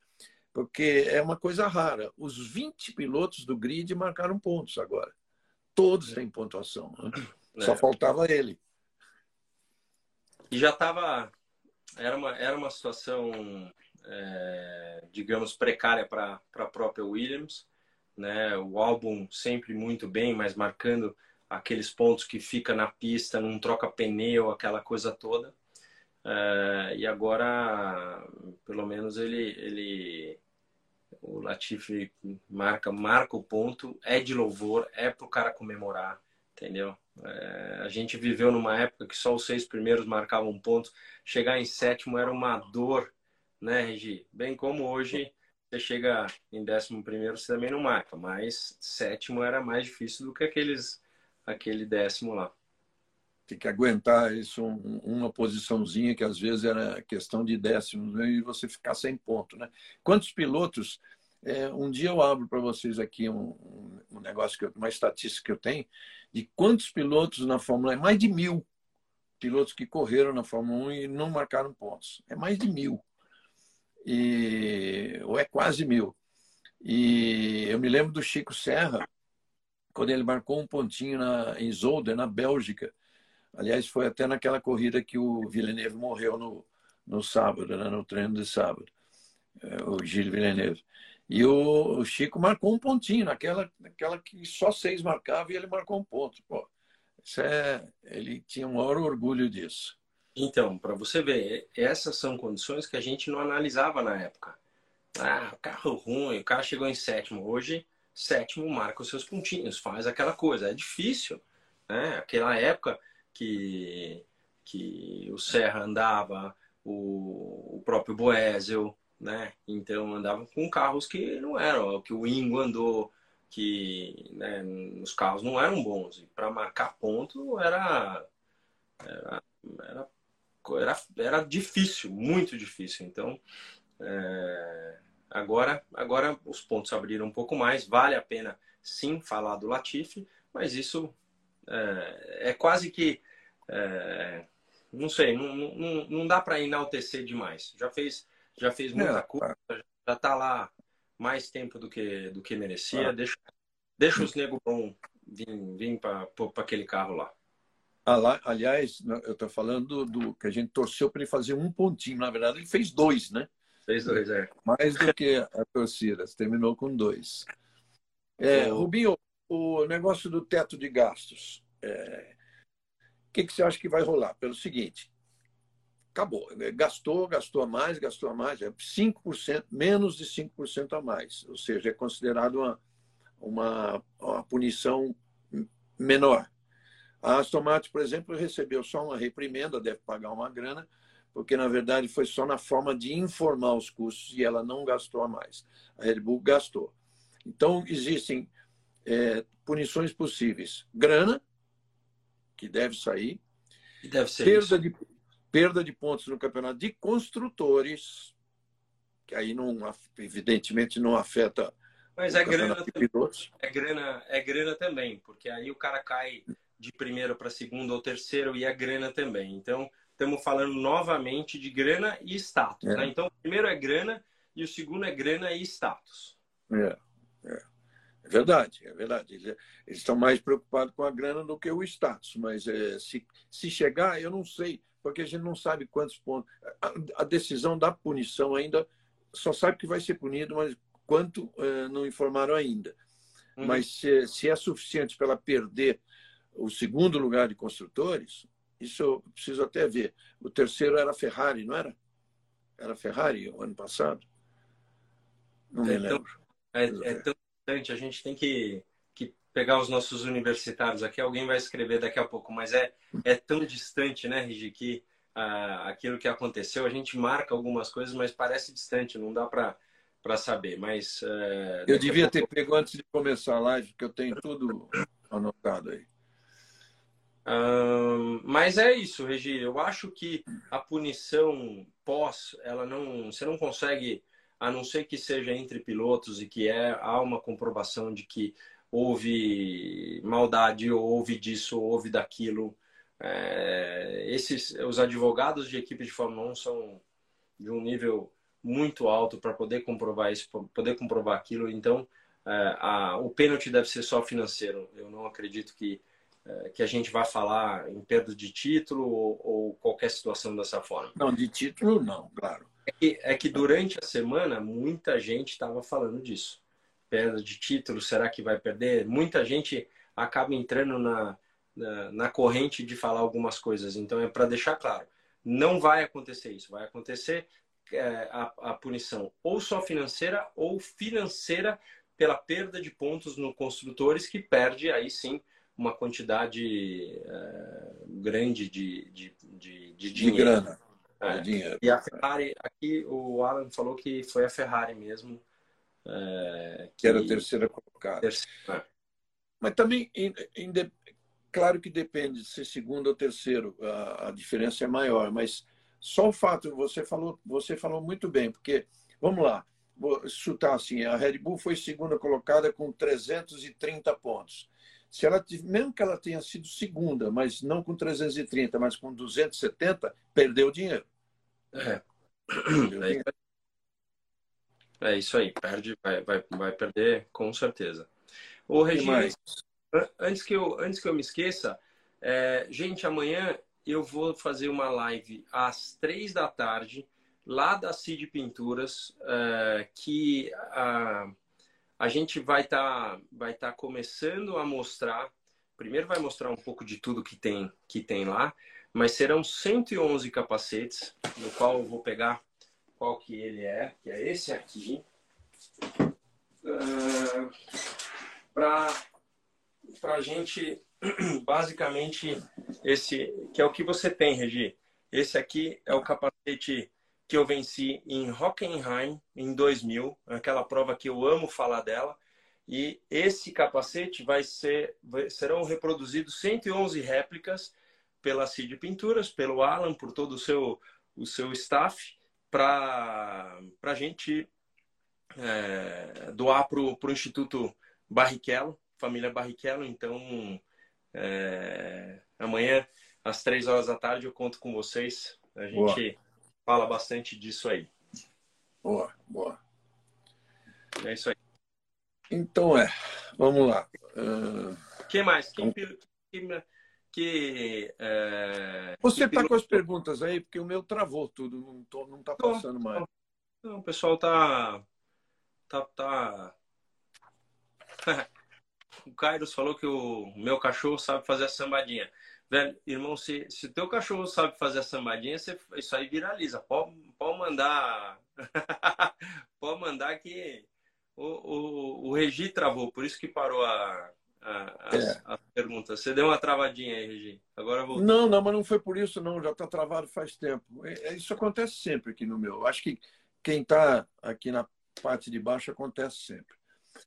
porque é uma coisa rara. Os 20 pilotos do grid marcaram pontos agora. Todos têm pontuação. Né? É. Só faltava ele. E já estava. Era uma, era uma situação, é, digamos, precária para a própria Williams. Né? O álbum sempre muito bem, mas marcando aqueles pontos que fica na pista, não troca pneu, aquela coisa toda. É, e agora, pelo menos, ele, ele o Latifi marca, marca o ponto, é de louvor, é para o cara comemorar, entendeu? É, a gente viveu numa época que só os seis primeiros marcavam pontos, chegar em sétimo era uma dor, né, Regi? Bem como hoje você chega em décimo primeiro, você também não marca, mas sétimo era mais difícil do que aqueles, aquele décimo lá. Tem que aguentar isso, um, uma posiçãozinha que às vezes era questão de décimos né, e você ficar sem ponto, né? Quantos pilotos? É, um dia eu abro para vocês aqui um, um negócio, que eu, uma estatística que eu tenho de quantos pilotos na Fórmula 1, mais de mil pilotos que correram na Fórmula 1 e não marcaram pontos. É mais de mil e, ou é quase mil. E eu me lembro do Chico Serra, quando ele marcou um pontinho na, em Zolder, na Bélgica. Aliás, foi até naquela corrida que o Villeneuve morreu no, no sábado, né, no treino de sábado, é, o Gilles Villeneuve. E o, Chico marcou um pontinho, naquela, naquela que só seis marcava e ele marcou um ponto. Pô, isso é, ele tinha um maior orgulho disso. Então, para você ver, essas são condições que a gente não analisava na época. Ah, carro ruim, o cara chegou em sétimo. Hoje, sétimo marca os seus pontinhos, faz aquela coisa. É difícil, né? Aquela época que, que o Serra andava, o, o próprio Boesel, né? Então andava com carros que não eram, que o Ingo andou, que né, os carros não eram bons. E para marcar ponto era, era, era era, era difícil, muito difícil. Então, é, agora, agora os pontos abriram um pouco mais. Vale a pena, sim, falar do Latifi, mas isso é, é quase que. É, não sei, não, não, não dá para enaltecer demais. Já fez, já fez muita coisa, já está lá mais tempo do que, do que merecia. Deixa, deixa os nego bom vir, vir para aquele carro lá. Aliás, eu estou falando do, do, que a gente torceu para ele fazer um pontinho. Na verdade, ele fez dois, né? Fez dois, é. Mais do que a torcida. Terminou com dois. É, Rubinho, o negócio do teto de gastos. É... O que, que você acha que vai rolar? Pelo seguinte, acabou. Gastou, gastou a mais, gastou a mais. É 5%, menos de 5% a mais. Ou seja, é considerado uma, uma, uma punição menor. A Aston Martin, por exemplo, recebeu só uma reprimenda, deve pagar uma grana, porque na verdade foi só na forma de informar os custos e ela não gastou a mais. A Red Bull gastou. Então, existem é, punições possíveis. Grana, que deve sair. E deve ser perda isso. de perda de pontos no campeonato de construtores, que aí não, evidentemente não afeta. Mas é grana, é grana, é grana também, porque aí o cara cai de primeiro para segundo ou terceiro e a grana também. Então, estamos falando novamente de grana e status. É. Né? Então, o primeiro é grana e o segundo é grana e status. É, é. é verdade, é verdade. Eles, eles, estão mais preocupados com a grana do que o status. Mas é, se, se chegar, eu não sei, porque a gente não sabe quantos pontos. A, a decisão da punição ainda só sabe que vai ser punido, mas quanto é, não informaram ainda. Uhum. Mas se, se é suficiente para ela perder o segundo lugar de construtores, isso eu preciso até ver. O terceiro era a Ferrari, não era? Era a Ferrari o ano passado? Não me é lembro. Tão, é, é tão importante, a gente tem que pegar os nossos universitários aqui, alguém vai escrever daqui a pouco, mas é, é tão distante, né, Rigi, que ah, aquilo que aconteceu, a gente marca algumas coisas, mas parece distante, não dá para para saber, mas... Uh, eu devia pouco... ter pego antes de começar a live, porque eu tenho tudo anotado aí mas é isso, Regi. Eu acho que a punição pós, ela não, você não consegue, a não ser que seja entre pilotos e que é, há uma comprovação de que houve maldade, ou houve disso, ou houve daquilo. É, esses, os advogados de equipe de Fórmula 1 são de um nível muito alto para poder comprovar isso, poder comprovar aquilo. Então, é, a, o pênalti deve ser só financeiro. Eu não acredito que, é, que a gente vá falar em perda de título ou, ou qualquer situação dessa forma. Não, de título não, claro. É que, é que durante a semana muita gente estava falando disso. Perda de título, será que vai perder? Muita gente acaba entrando na, na, na corrente de falar algumas coisas. Então é para deixar claro, não vai acontecer isso. Vai acontecer é, a, a punição ou só financeira ou financeira pela perda de pontos no construtores que perde aí sim uma quantidade é, grande de, de, de, de dinheiro. De grana. É. dinheiro. E a Ferrari, aqui o Alan falou que foi a Ferrari mesmo. É, que, era a terceira colocada. Terceira. Mas também, claro que depende de ser segundo ou terceiro, a, a diferença é maior, mas só o fato, você falou, você falou muito bem, porque, vamos lá, vou chutar assim, a Red Bull foi segunda colocada com 330 pontos. Se ela, mesmo que ela tenha sido segunda, mas não com 330, mas com 270, perdeu dinheiro. É. Perdeu é, dinheiro. É isso aí, perde, vai, vai, vai perder com certeza. O Regina, antes que eu, antes que eu me esqueça, é, gente, amanhã eu vou fazer uma live às três da tarde, lá da Cid Pinturas, é, que a, a gente vai estar tá, vai tá começando a mostrar. Primeiro vai mostrar um pouco de tudo que tem, que tem lá, mas serão 111 capacetes, no qual eu vou pegar qual que ele é, que é esse aqui. Uh, para a gente, basicamente, esse que é o que você tem, Regi. Esse aqui é o capacete que eu venci em Hockenheim em 2000, aquela prova que eu amo falar dela. E esse capacete vai ser, serão reproduzidos 111 réplicas pela Cid Pinturas, pelo Alan, por todo o seu, o seu staff, para a gente é, doar para o Instituto Barrichello, família Barrichello. Então, é, amanhã, às três horas da tarde, eu conto com vocês. A gente boa. fala bastante disso aí. Boa, boa. É isso aí. Então é, vamos lá. Uh... Quem mais? Quem, quem, que, é... Você está com as perguntas aí, porque o meu travou tudo, não está passando mais. Não, o pessoal está tá, tá, o Kairos falou que o meu cachorro sabe fazer a sambadinha. Velho, irmão, se, se teu cachorro sabe fazer a sambadinha, você, isso aí viraliza. Pode, pode mandar. pode mandar que o, o, o Regi travou, por isso que parou a, a, as, é. as perguntas. Você deu uma travadinha aí, Regi. Agora vou. Não, não, mas não foi por isso, não. Já está travado faz tempo. É, é, isso acontece sempre aqui no meu. Acho que quem está aqui na parte de baixo acontece sempre.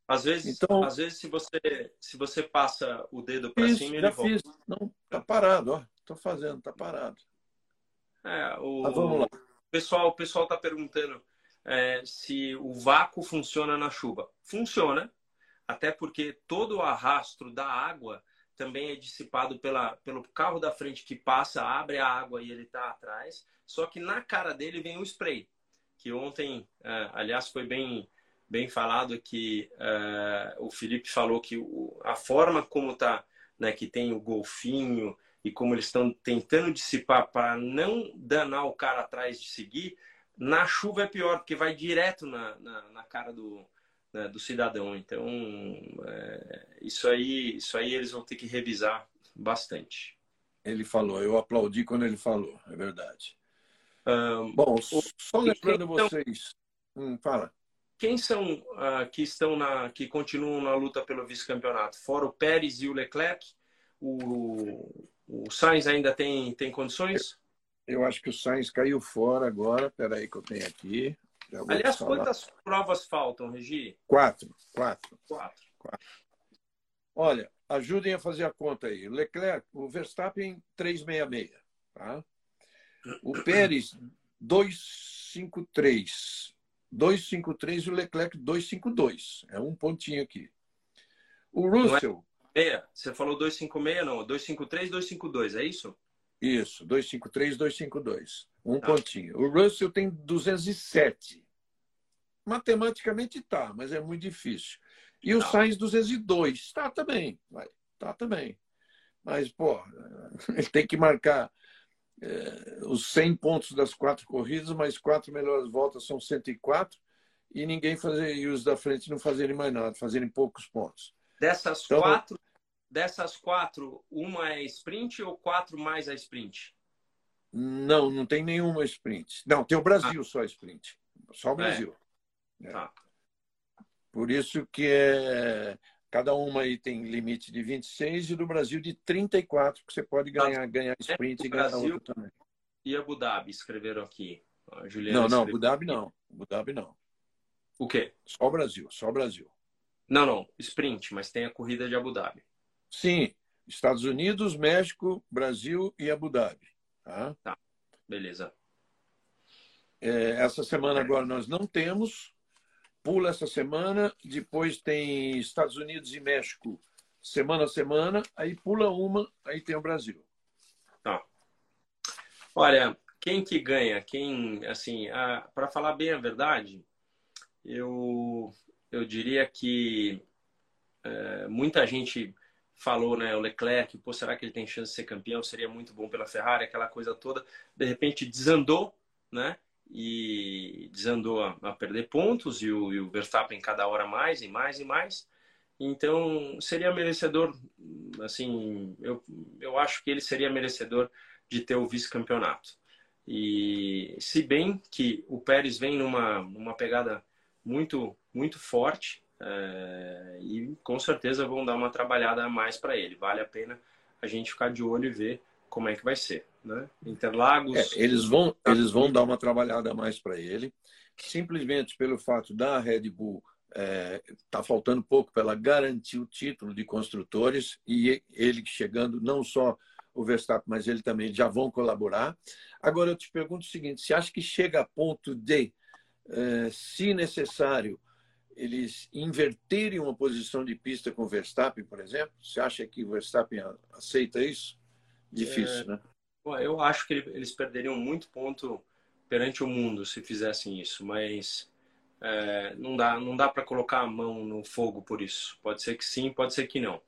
Às vezes, então, às vezes se você se você passa o dedo para cima, ele já volta. fiz. Não, tá parado, ó. Tô fazendo, tá parado. É, o Mas vamos lá. Pessoal, o pessoal tá perguntando é, se o vácuo funciona na chuva. Funciona, até porque todo o arrasto da água também é dissipado pela, pelo carro da frente que passa, abre a água e ele está atrás. Só que na cara dele vem o spray, que ontem, é, aliás, foi bem bem falado que uh, o Felipe falou que o, a forma como tá, né, que tem o golfinho e como eles estão tentando dissipar para não danar o cara atrás de seguir, na chuva é pior, porque vai direto na, na, na cara do, né, do cidadão. Então, é, isso, aí, isso aí eles vão ter que revisar bastante. Ele falou, eu aplaudi quando ele falou, é verdade. Um, Bom, só lembrando então, vocês. Hum, fala. Quem são uh, que estão na, que continuam na luta pelo vice-campeonato? Fora o Pérez e o Leclerc, o, o Sainz ainda tem, tem condições? Eu acho que o Sainz caiu fora agora. Espera aí que eu tenho aqui. Aliás, quantas provas faltam, Regi? Quatro. Quatro. Quatro. Quatro. Olha, ajudem a fazer a conta aí. O Leclerc, o Verstappen 366, tá? O Pérez 253. 253 e o Leclerc 252. É um pontinho aqui. O Russell. É, você falou 256, não. 253, 252, é isso? Isso, 253, 252. Um ah. pontinho. O Russell tem 207. matematicamente está, mas é muito difícil. E o tá. Sainz 202 está também, vai, tá também. Mas, pô, ele tem que marcar é, os 100 pontos das quatro corridas, mas quatro melhores voltas são 104 e ninguém fazer e os da frente não fazerem mais nada, fazerem poucos pontos. Dessas então, quatro, dessas quatro, uma é sprint ou quatro mais a sprint? Não, não tem nenhuma sprint. Não, tem o Brasil ah. só sprint. Só o Brasil. É. É. Tá. Por isso que é, cada uma aí tem limite de 26 e do Brasil de 34, que você pode tá. ganhar, ganhar sprint é, e ganhar Brasil outra também. E Abu Dhabi escreveram aqui. Juliana não, não, Abu Dhabi não. Abu Dhabi não. O quê? Só o Brasil, só o Brasil. Não, não, sprint, mas tem a corrida de Abu Dhabi. Sim, Estados Unidos, México, Brasil e Abu Dhabi. Tá, tá. beleza. É, essa semana agora nós não temos, pula essa semana, depois tem Estados Unidos e México semana a semana, aí pula uma, aí tem o Brasil. Tá. Olha, quem que ganha? Quem, assim, para falar bem a verdade, eu, eu diria que é, muita gente falou, né, o Leclerc, pô, será que ele tem chance de ser campeão? Seria muito bom pela Ferrari, aquela coisa toda. De repente desandou, né? E desandou a, a perder pontos e o, e o, Verstappen cada hora mais e mais e mais. Então, seria merecedor, assim, eu, eu acho que ele seria merecedor de ter o vice-campeonato. E se bem que o Pérez vem numa, numa pegada muito, muito forte é, e com certeza vão dar uma trabalhada a mais para ele. Vale a pena a gente ficar de olho e ver como é que vai ser. Né? Interlagos. É, eles vão, eles vão dar uma trabalhada a mais para ele, simplesmente pelo fato da Red Bull está é, tá faltando pouco para ela garantir o título de construtores e ele chegando não só o Verstappen, mas ele também já vão colaborar. Agora eu te pergunto o seguinte: você acha que chega a ponto de é, se necessário, eles inverterem uma posição de pista com o Verstappen, por exemplo? Você acha que o Verstappen aceita isso? Difícil, é, né? Eu acho que eles perderiam muito ponto perante o mundo se fizessem isso, mas é, não dá, não dá para colocar a mão no fogo por isso. Pode ser que sim, pode ser que não.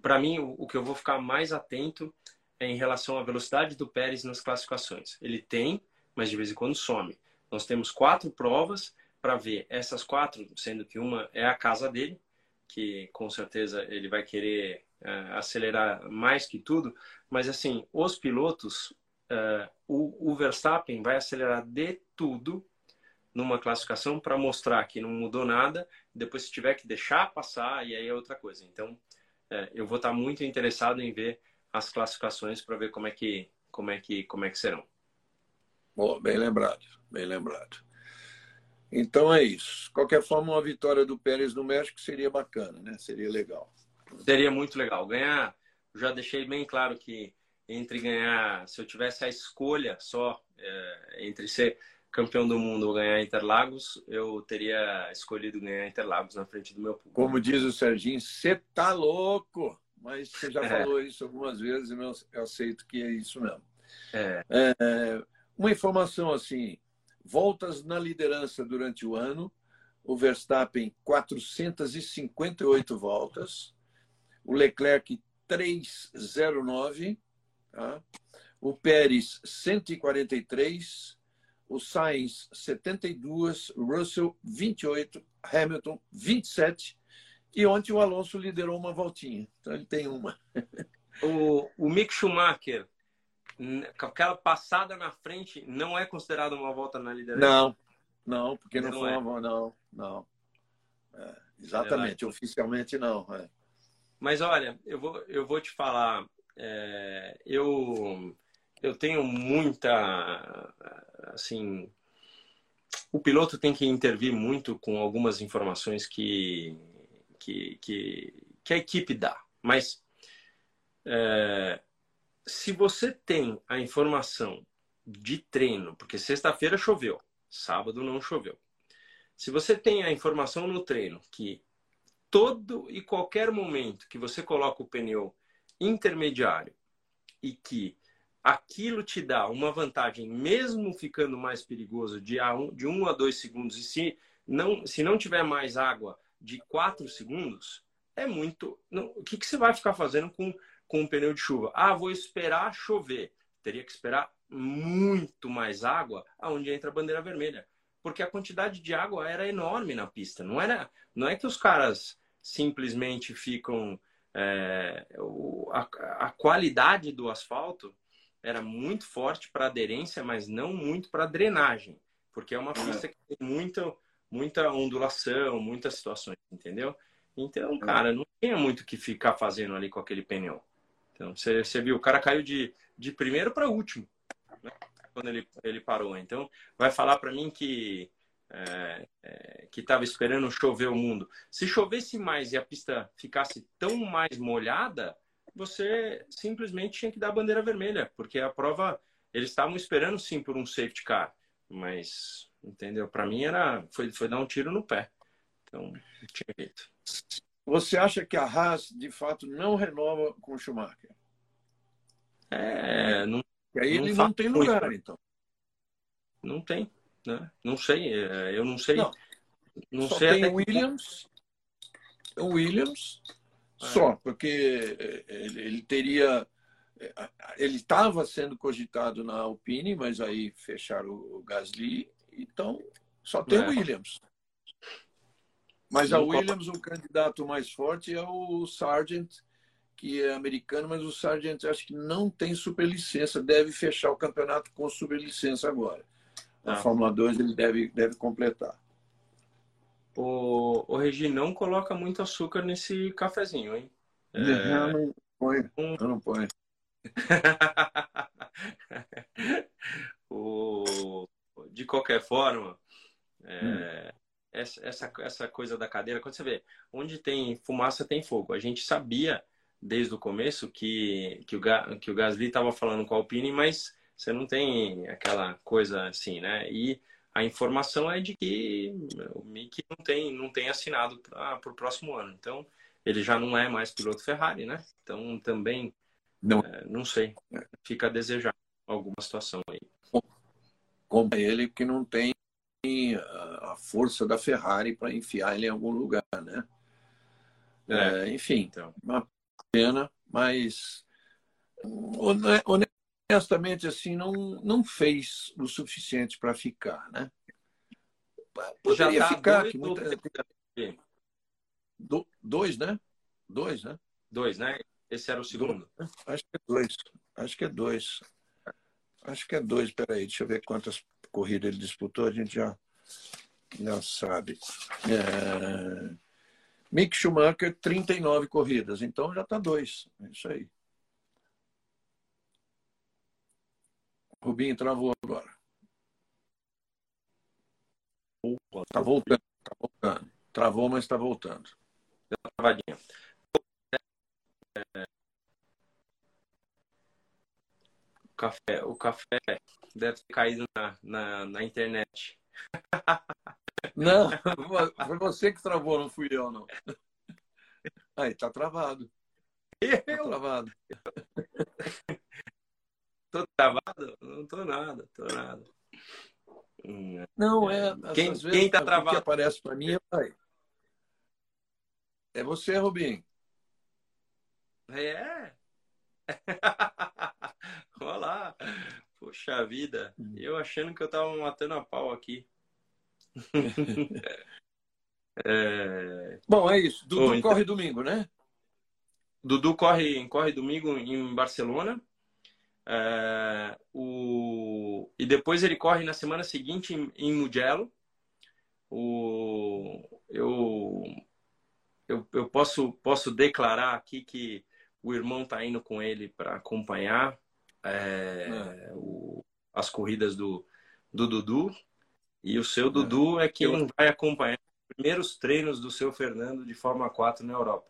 Para mim, o, o que eu vou ficar mais atento é em relação à velocidade do Pérez nas classificações. Ele tem, mas de vez em quando some. Nós temos quatro provas para ver essas quatro, sendo que uma é a casa dele, que com certeza ele vai querer uh, acelerar mais que tudo, mas assim, os pilotos, uh, o, o Verstappen vai acelerar de tudo numa classificação para mostrar que não mudou nada, depois se tiver que deixar passar, e aí é outra coisa. Então, uh, eu vou estar muito interessado em ver as classificações para ver como é que como é que como é que serão. Bom, bem lembrado, bem lembrado. Então é isso. De qualquer forma, uma vitória do Pérez no México seria bacana, né? Seria legal. Seria muito legal. Ganhar, já deixei bem claro que entre ganhar, se eu tivesse a escolha só é, entre ser campeão do mundo ou ganhar Interlagos, eu teria escolhido ganhar Interlagos na frente do meu público. Como diz o Serginho, você tá louco! Mas você já é. falou isso algumas vezes e eu aceito que é isso mesmo. É. é uma informação assim: voltas na liderança durante o ano, o Verstappen 458 voltas, o Leclerc 309, tá? o Pérez 143, o Sainz 72, o Russell 28, Hamilton 27 e ontem o Alonso liderou uma voltinha, então ele tem uma. o, o Mick Schumacher aquela passada na frente não é considerada uma volta na liderança? Não, não, porque não, não foi é. uma não, não. É, exatamente, oficialmente não. É. Mas olha, eu vou, eu vou te falar, é, eu, eu tenho muita, assim, o piloto tem que intervir muito com algumas informações que, que, que, que a equipe dá, mas é, se você tem a informação de treino, porque sexta-feira choveu, sábado não choveu. Se você tem a informação no treino que todo e qualquer momento que você coloca o pneu intermediário e que aquilo te dá uma vantagem, mesmo ficando mais perigoso de, a um, de um a dois segundos, e se não, se não tiver mais água de 4 segundos, é muito. Não, o que, que você vai ficar fazendo com, com um pneu de chuva? Ah, vou esperar chover. Teria que esperar muito mais água aonde entra a bandeira vermelha. Porque a quantidade de água era enorme na pista. Não, era, não é que os caras simplesmente ficam. É, a, a qualidade do asfalto era muito forte para aderência, mas não muito para drenagem, porque é uma uhum. pista que tem muita, muita ondulação, muitas situações, entendeu? Então, uhum. cara, não tinha muito o que ficar fazendo ali com aquele pneu. Então, você, você viu, o cara caiu de, de primeiro para último, né? quando ele, ele parou. Então, vai falar para mim que é, é, que estava esperando chover o mundo. Se chovesse mais e a pista ficasse tão mais molhada, você simplesmente tinha que dar a bandeira vermelha, porque a prova eles estavam esperando sim por um safety car, mas entendeu? Para mim era foi foi dar um tiro no pé. Então, tinha jeito. Você acha que a Haas de fato não renova com o Schumacher? É, não. E aí não ele não tem lugar, muito. então. Não tem, né? Não sei, é, eu não sei. Não, não Só sei tem o Williams, que... o Williams só, porque eh, ele teria. Eh, ele estava sendo cogitado na Alpine, mas aí fecharam o Gasly, então só tem o é. Williams. Mas a Williams, o candidato mais forte é o Sargent, que é americano, mas o Sargent acho que não tem superlicença, deve fechar o campeonato com superlicença agora. A ah. Fórmula 2 ele deve, deve completar. O, o Regi não coloca muito açúcar nesse cafezinho, hein? É... Eu não põe. Eu não põe. o... De qualquer forma, é... hum. Essa, essa, essa coisa da cadeira, quando você vê, onde tem fumaça tem fogo. A gente sabia desde o começo que, que, o, que o Gasly estava falando com a Alpine, mas você não tem aquela coisa assim, né? E a informação é de que o Mick não tem, não tem assinado para o próximo ano. Então, ele já não é mais piloto Ferrari, né? Então, também, não, é, não sei, fica a desejar alguma situação aí. Como ele que não tem a força da Ferrari para enfiar ele em algum lugar, né? É, é, enfim, então. uma pena, mas honestamente, assim, não, não fez o suficiente para ficar, né? Poderia Já tá ficar. Dois, que muita... Do, dois, né? Dois, né? Dois, né? Esse era o segundo. Acho que é dois. Acho que é dois. Acho que é dois. Peraí, deixa eu ver quantas corridas ele disputou. A gente já, já sabe. É... Mick Schumacher, 39 corridas. Então já está dois. É isso aí. Rubinho travou agora. Está voltando, está voltando. Travou, mas está voltando. Travadinha. O café, o café deve ter caído na, na, na internet. Não, foi você que travou, não fui eu, não. Aí, tá travado. Eu? Tá travado. Tô travado? Não tô nada, tô nada. Não, é. é quem, vezes, quem tá travado? Que aparece para mim é. É você, Rubinho. É. Olá. Poxa vida. Hum. Eu achando que eu tava matando a pau aqui. é... Bom, é isso. Dudu Bom, então... corre domingo, né? Dudu corre, corre domingo em Barcelona. É, o... E depois ele corre na semana seguinte em, em Mugello. O... Eu, eu, eu posso, posso declarar aqui que o irmão está indo com ele para acompanhar é, é. O... as corridas do, do Dudu. E o seu Dudu é, é quem vai acompanhar os primeiros treinos do seu Fernando de Fórmula 4 na Europa.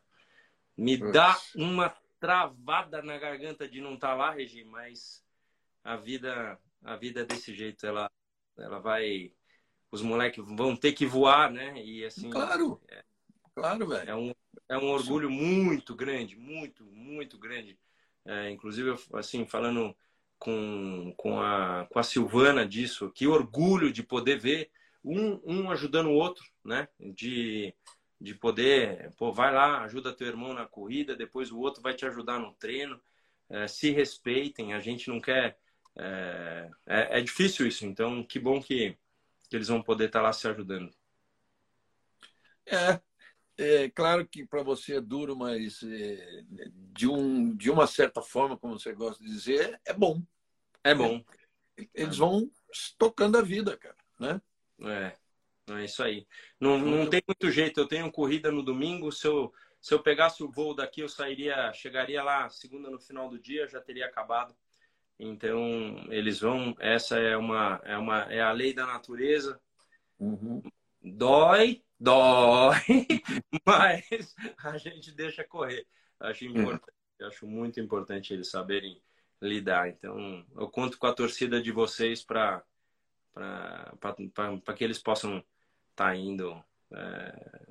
Me dá uma travada na garganta de não estar tá lá, Regi, mas a vida, a vida é desse jeito, ela, ela vai, os moleques vão ter que voar, né? E assim, claro, é, claro, velho. É um, é um orgulho muito grande, muito, muito grande. É, inclusive, assim, falando com, com, a, com a Silvana disso, que orgulho de poder ver um, um ajudando o outro, né? De, de poder, pô, vai lá, ajuda teu irmão na corrida, depois o outro vai te ajudar no treino. É, se respeitem, a gente não quer. É, é, é, difícil isso, então que bom que, que eles vão poder estar tá lá se ajudando. É, é claro que para você é duro, mas é, de, um, de uma certa forma, como você gosta de dizer, é bom. É bom. Eles vão tocando a vida, cara, né? É, é isso aí. Não, não tem muito jeito. Eu tenho corrida no domingo. Se eu, se eu pegasse o voo daqui, eu sairia, chegaria lá segunda no final do dia, já teria acabado. Então eles vão. Essa é uma é uma é a lei da natureza. Uhum. Dói, dói, mas a gente deixa correr. Acho importante, uhum. acho muito importante eles saberem lidar. Então eu conto com a torcida de vocês para para que eles possam estar tá indo é,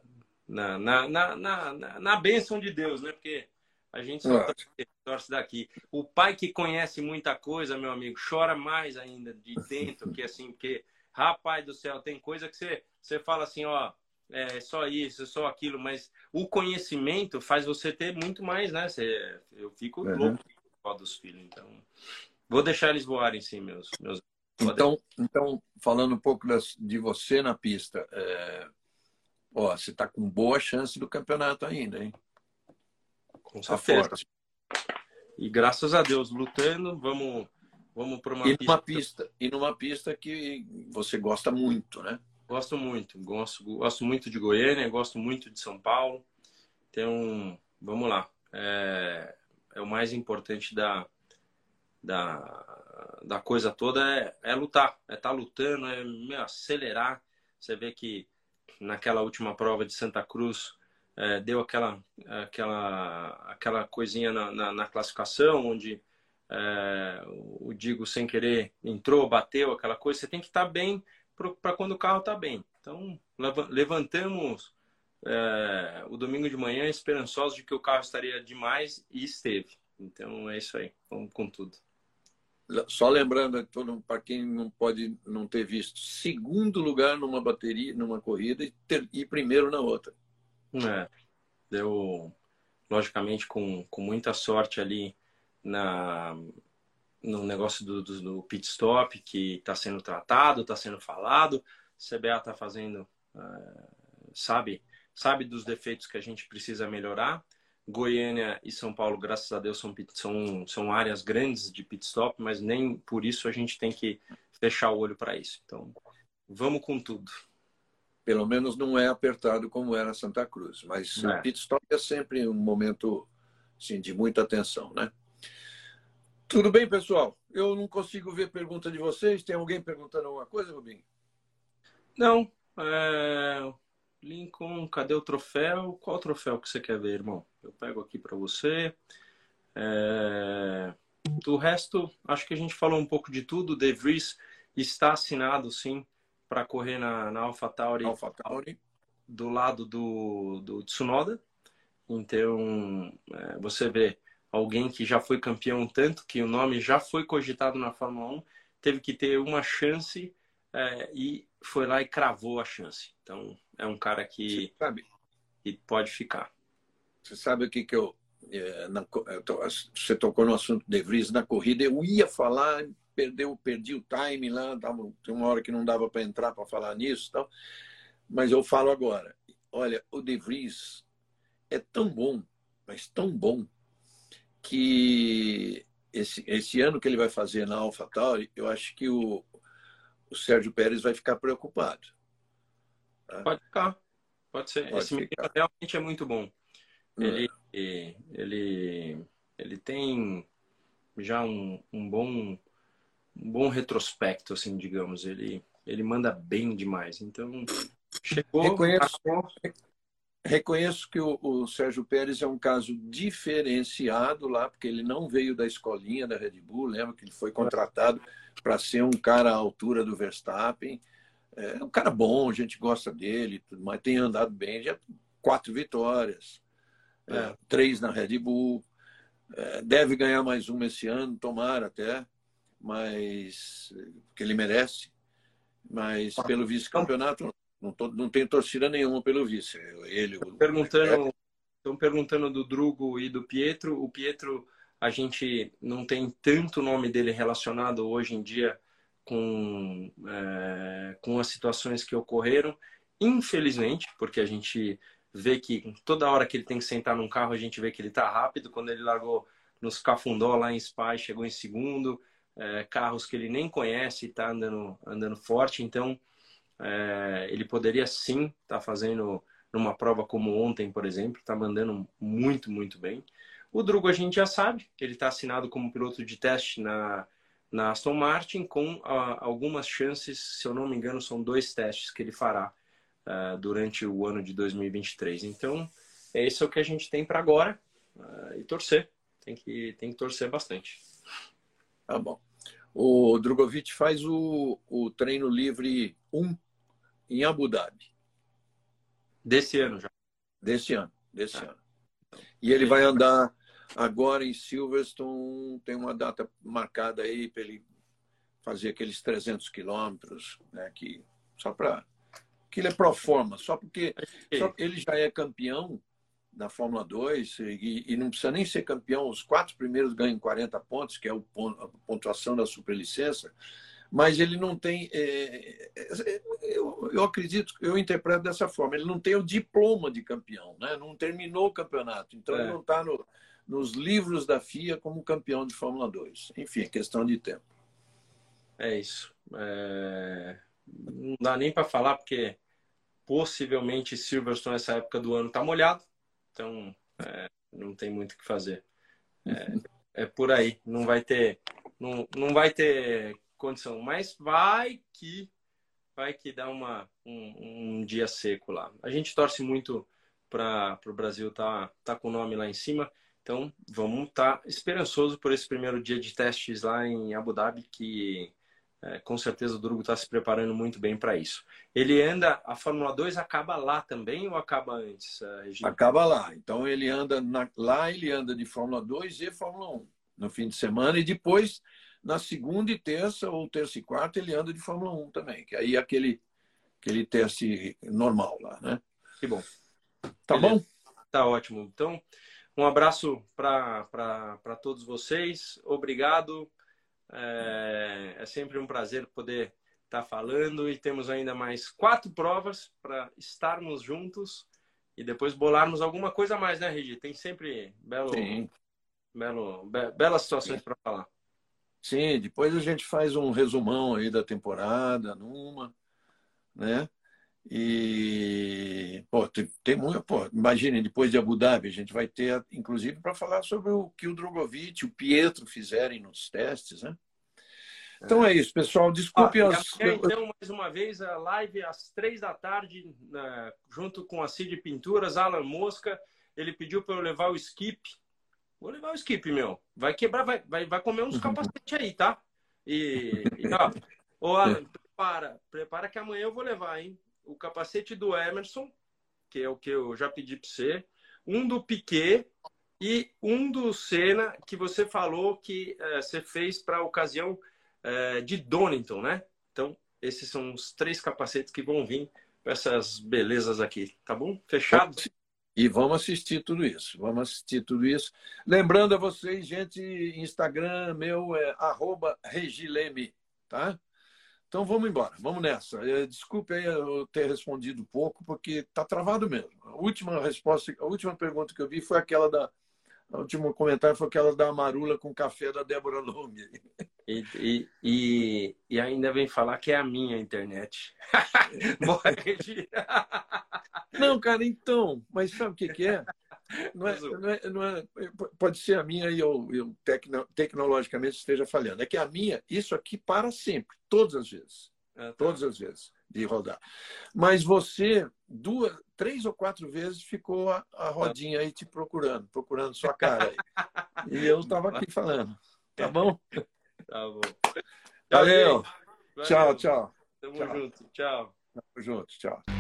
na, na, na, na, na bênção de Deus, né? Porque a gente só torce, torce daqui. O pai que conhece muita coisa, meu amigo, chora mais ainda de dentro, que assim, porque, rapaz do céu, tem coisa que você, você fala assim, ó, é só isso, só aquilo, mas o conhecimento faz você ter muito mais, né? Você, eu fico uhum. louco dos filhos, então vou deixar eles voarem sim, meus, meus então, então, falando um pouco das, de você na pista, é, ó, você está com boa chance do campeonato ainda, hein? Com tá certeza. Tá e graças a Deus, lutando, vamos, vamos para uma e pista... pista. E numa pista que você gosta muito, né? Gosto muito. Gosto, gosto muito de Goiânia, gosto muito de São Paulo. Então, vamos lá. É, é o mais importante da, da, da coisa toda é, é lutar, é estar tá lutando, é meu, acelerar. Você vê que naquela última prova de Santa Cruz é, deu aquela, aquela, aquela coisinha na, na, na classificação, onde é, o Digo sem querer entrou, bateu, aquela coisa. Você tem que estar tá bem para quando o carro está bem. Então, levantamos é, o domingo de manhã esperançosos de que o carro estaria demais e esteve. Então, é isso aí. Vamos com tudo. Só lembrando para quem não pode não ter visto, segundo lugar numa bateria, numa corrida e, ter, e primeiro na outra. É, deu logicamente com, com muita sorte ali na no negócio do, do, do pit stop que está sendo tratado, está sendo falado. CBA está fazendo, uh, sabe, sabe dos defeitos que a gente precisa melhorar. Goiânia e São Paulo, graças a Deus, são, são, são áreas grandes de pit stop, mas nem por isso a gente tem que fechar o olho para isso. Então, vamos com tudo. Pelo menos não é apertado como era Santa Cruz, mas é. pit stop é sempre um momento assim, de muita atenção, né? Tudo bem, pessoal? Eu não consigo ver pergunta de vocês. Tem alguém perguntando alguma coisa, Rubinho? Não. É... Lincoln, cadê o troféu? Qual troféu que você quer ver, irmão? Eu pego aqui para você. É... Do resto, acho que a gente falou um pouco de tudo. De Vries está assinado, sim, para correr na, na AlphaTauri, AlphaTauri do lado do, do Tsunoda. Então, é, você vê alguém que já foi campeão tanto que o nome já foi cogitado na Fórmula 1, teve que ter uma chance é, e foi lá e cravou a chance. Então, é um cara que, sabe, que pode ficar. Você sabe o que, que eu. É, na, você tocou no assunto de Vries na corrida, eu ia falar, perdeu, perdi o time lá, tava, tem uma hora que não dava para entrar para falar nisso tal, mas eu falo agora. Olha, o De Vries é tão bom, mas tão bom, que esse, esse ano que ele vai fazer na AlphaTauri, eu acho que o, o Sérgio Pérez vai ficar preocupado. Tá? Pode ficar. Pode ser. Pode Esse ficar. realmente é muito bom. É. Ele, ele, ele tem já um, um bom um bom retrospecto, assim, digamos. Ele, ele manda bem demais. Então, chegou. Reconheço, reconheço que o, o, Sérgio Pérez é um caso diferenciado lá, porque ele não veio da escolinha da Red Bull. Lembra que ele foi contratado para ser um cara à altura do Verstappen. É um cara bom, a gente gosta dele, mas tem andado bem. Já quatro vitórias, é. É, três na Red Bull. É, deve ganhar mais uma esse ano, tomara até, mas que ele merece. Mas pelo vice-campeonato, não, tô, não tenho torcida nenhuma pelo vice. Ele, o... perguntando, estão perguntando do Drugo e do Pietro. O Pietro, a gente não tem tanto nome dele relacionado hoje em dia com, é, com as situações que ocorreram. Infelizmente, porque a gente vê que toda hora que ele tem que sentar num carro, a gente vê que ele está rápido. Quando ele largou nos Cafundó lá em Spa, chegou em segundo. É, carros que ele nem conhece e está andando, andando forte. Então, é, ele poderia sim estar tá fazendo numa prova como ontem, por exemplo, está mandando muito, muito bem. O Drugo a gente já sabe, ele está assinado como piloto de teste na, na Aston Martin, com a, algumas chances, se eu não me engano, são dois testes que ele fará uh, durante o ano de 2023. Então, é isso que a gente tem para agora uh, e torcer. Tem que, tem que torcer bastante. Tá bom. O Drogovic faz o, o treino livre 1 em Abu Dhabi. Desse ano já. Desse ano, desse ah. ano. E ele vai andar agora em Silverstone, tem uma data marcada aí para ele fazer aqueles 300 quilômetros, né, que só para que ele é pro forma, só porque só, ele já é campeão da Fórmula 2 e, e, não precisa nem ser campeão, os quatro primeiros ganham 40 pontos, que é o, a pontuação da superlicença mas ele não tem. É, é, eu, eu, acredito, eu interpreto dessa forma, ele não tem o diploma de campeão, né? não terminou o campeonato, então é. ele não está no, nos livros da FIA como campeão de Fórmula 2. Enfim, é questão de tempo. É isso. É... Não dá nem para falar, porque possivelmente Silverstone nessa época do ano está molhado, então é, não tem muito o que fazer. É, é por aí, não vai ter. Não, não vai ter condição. Mas vai que vai que dá uma, um, um dia seco lá. A gente torce muito para o Brasil tá, tá com o nome lá em cima. Então, vamos estar tá esperançoso por esse primeiro dia de testes lá em Abu Dhabi, que é, com certeza o Drugo está se preparando muito bem para isso. Ele anda, a Fórmula 2 acaba lá também ou acaba antes, Regina? Acaba lá. Então, ele anda na, lá, ele anda de Fórmula 2 e Fórmula 1 no fim de semana e depois na segunda e terça, ou terça e quarta, ele anda de Fórmula 1 também, que aí é aquele, aquele teste normal lá, né? Que bom. Tá Beleza. bom? Tá ótimo. Então, um abraço para todos vocês. Obrigado. É, é, sempre um prazer poder estar tá falando e temos ainda mais quatro provas para estarmos juntos e depois bolarmos alguma coisa a mais, né, Regi? Tem sempre belo, belo, be, belas situações para falar. Sim, depois a gente faz um resumão aí da temporada, numa, né? E, pô, tem, muito, pô, imagine, depois de Abu Dhabi, a gente vai ter, inclusive, para falar sobre o que o Drogovic, o Pietro fizerem nos testes, né? Então é isso, pessoal. Desculpe ah, as. Então, mais uma vez, a live às três da tarde, né, junto com a Cid Pinturas, Alan Mosca. Ele pediu para eu levar o skip Vou levar o skip, meu. Vai quebrar, vai, vai, vai comer uns capacetes aí, tá? E, e ó, ô Alan, prepara, prepara que amanhã eu vou levar, hein? O capacete do Emerson, que é o que eu já pedi para você, um do Piquet e um do Senna, que você falou que é, você fez para a ocasião é, de Donington, né? Então, esses são os três capacetes que vão vir para essas belezas aqui, tá bom? Fechado? E vamos assistir tudo isso. Vamos assistir tudo isso. Lembrando a vocês, gente, Instagram meu é regileme, tá? Então vamos embora, vamos nessa. É, desculpe aí eu ter respondido pouco, porque tá travado mesmo. A última resposta, a última pergunta que eu vi foi aquela da. O último comentário foi aquela da Marula com café da Débora Lume. E, e, e, e, ainda vem falar que é a minha internet. Não, cara, então, mas sabe o que, que é? Não é, não é, não é? Pode ser a minha e eu, eu tecno, tecnologicamente esteja falhando. É que a minha, isso aqui para sempre, todas as vezes. Ah, tá. Todas as vezes de rodar. Mas você, duas, três ou quatro vezes, ficou a, a rodinha aí te procurando, procurando sua cara. Aí. E eu estava aqui falando. Tá bom? Tá bom. Valeu. Valeu. Tchau, tchau. Tamo tchau. junto. Tchau. Tamo junto. Tchau.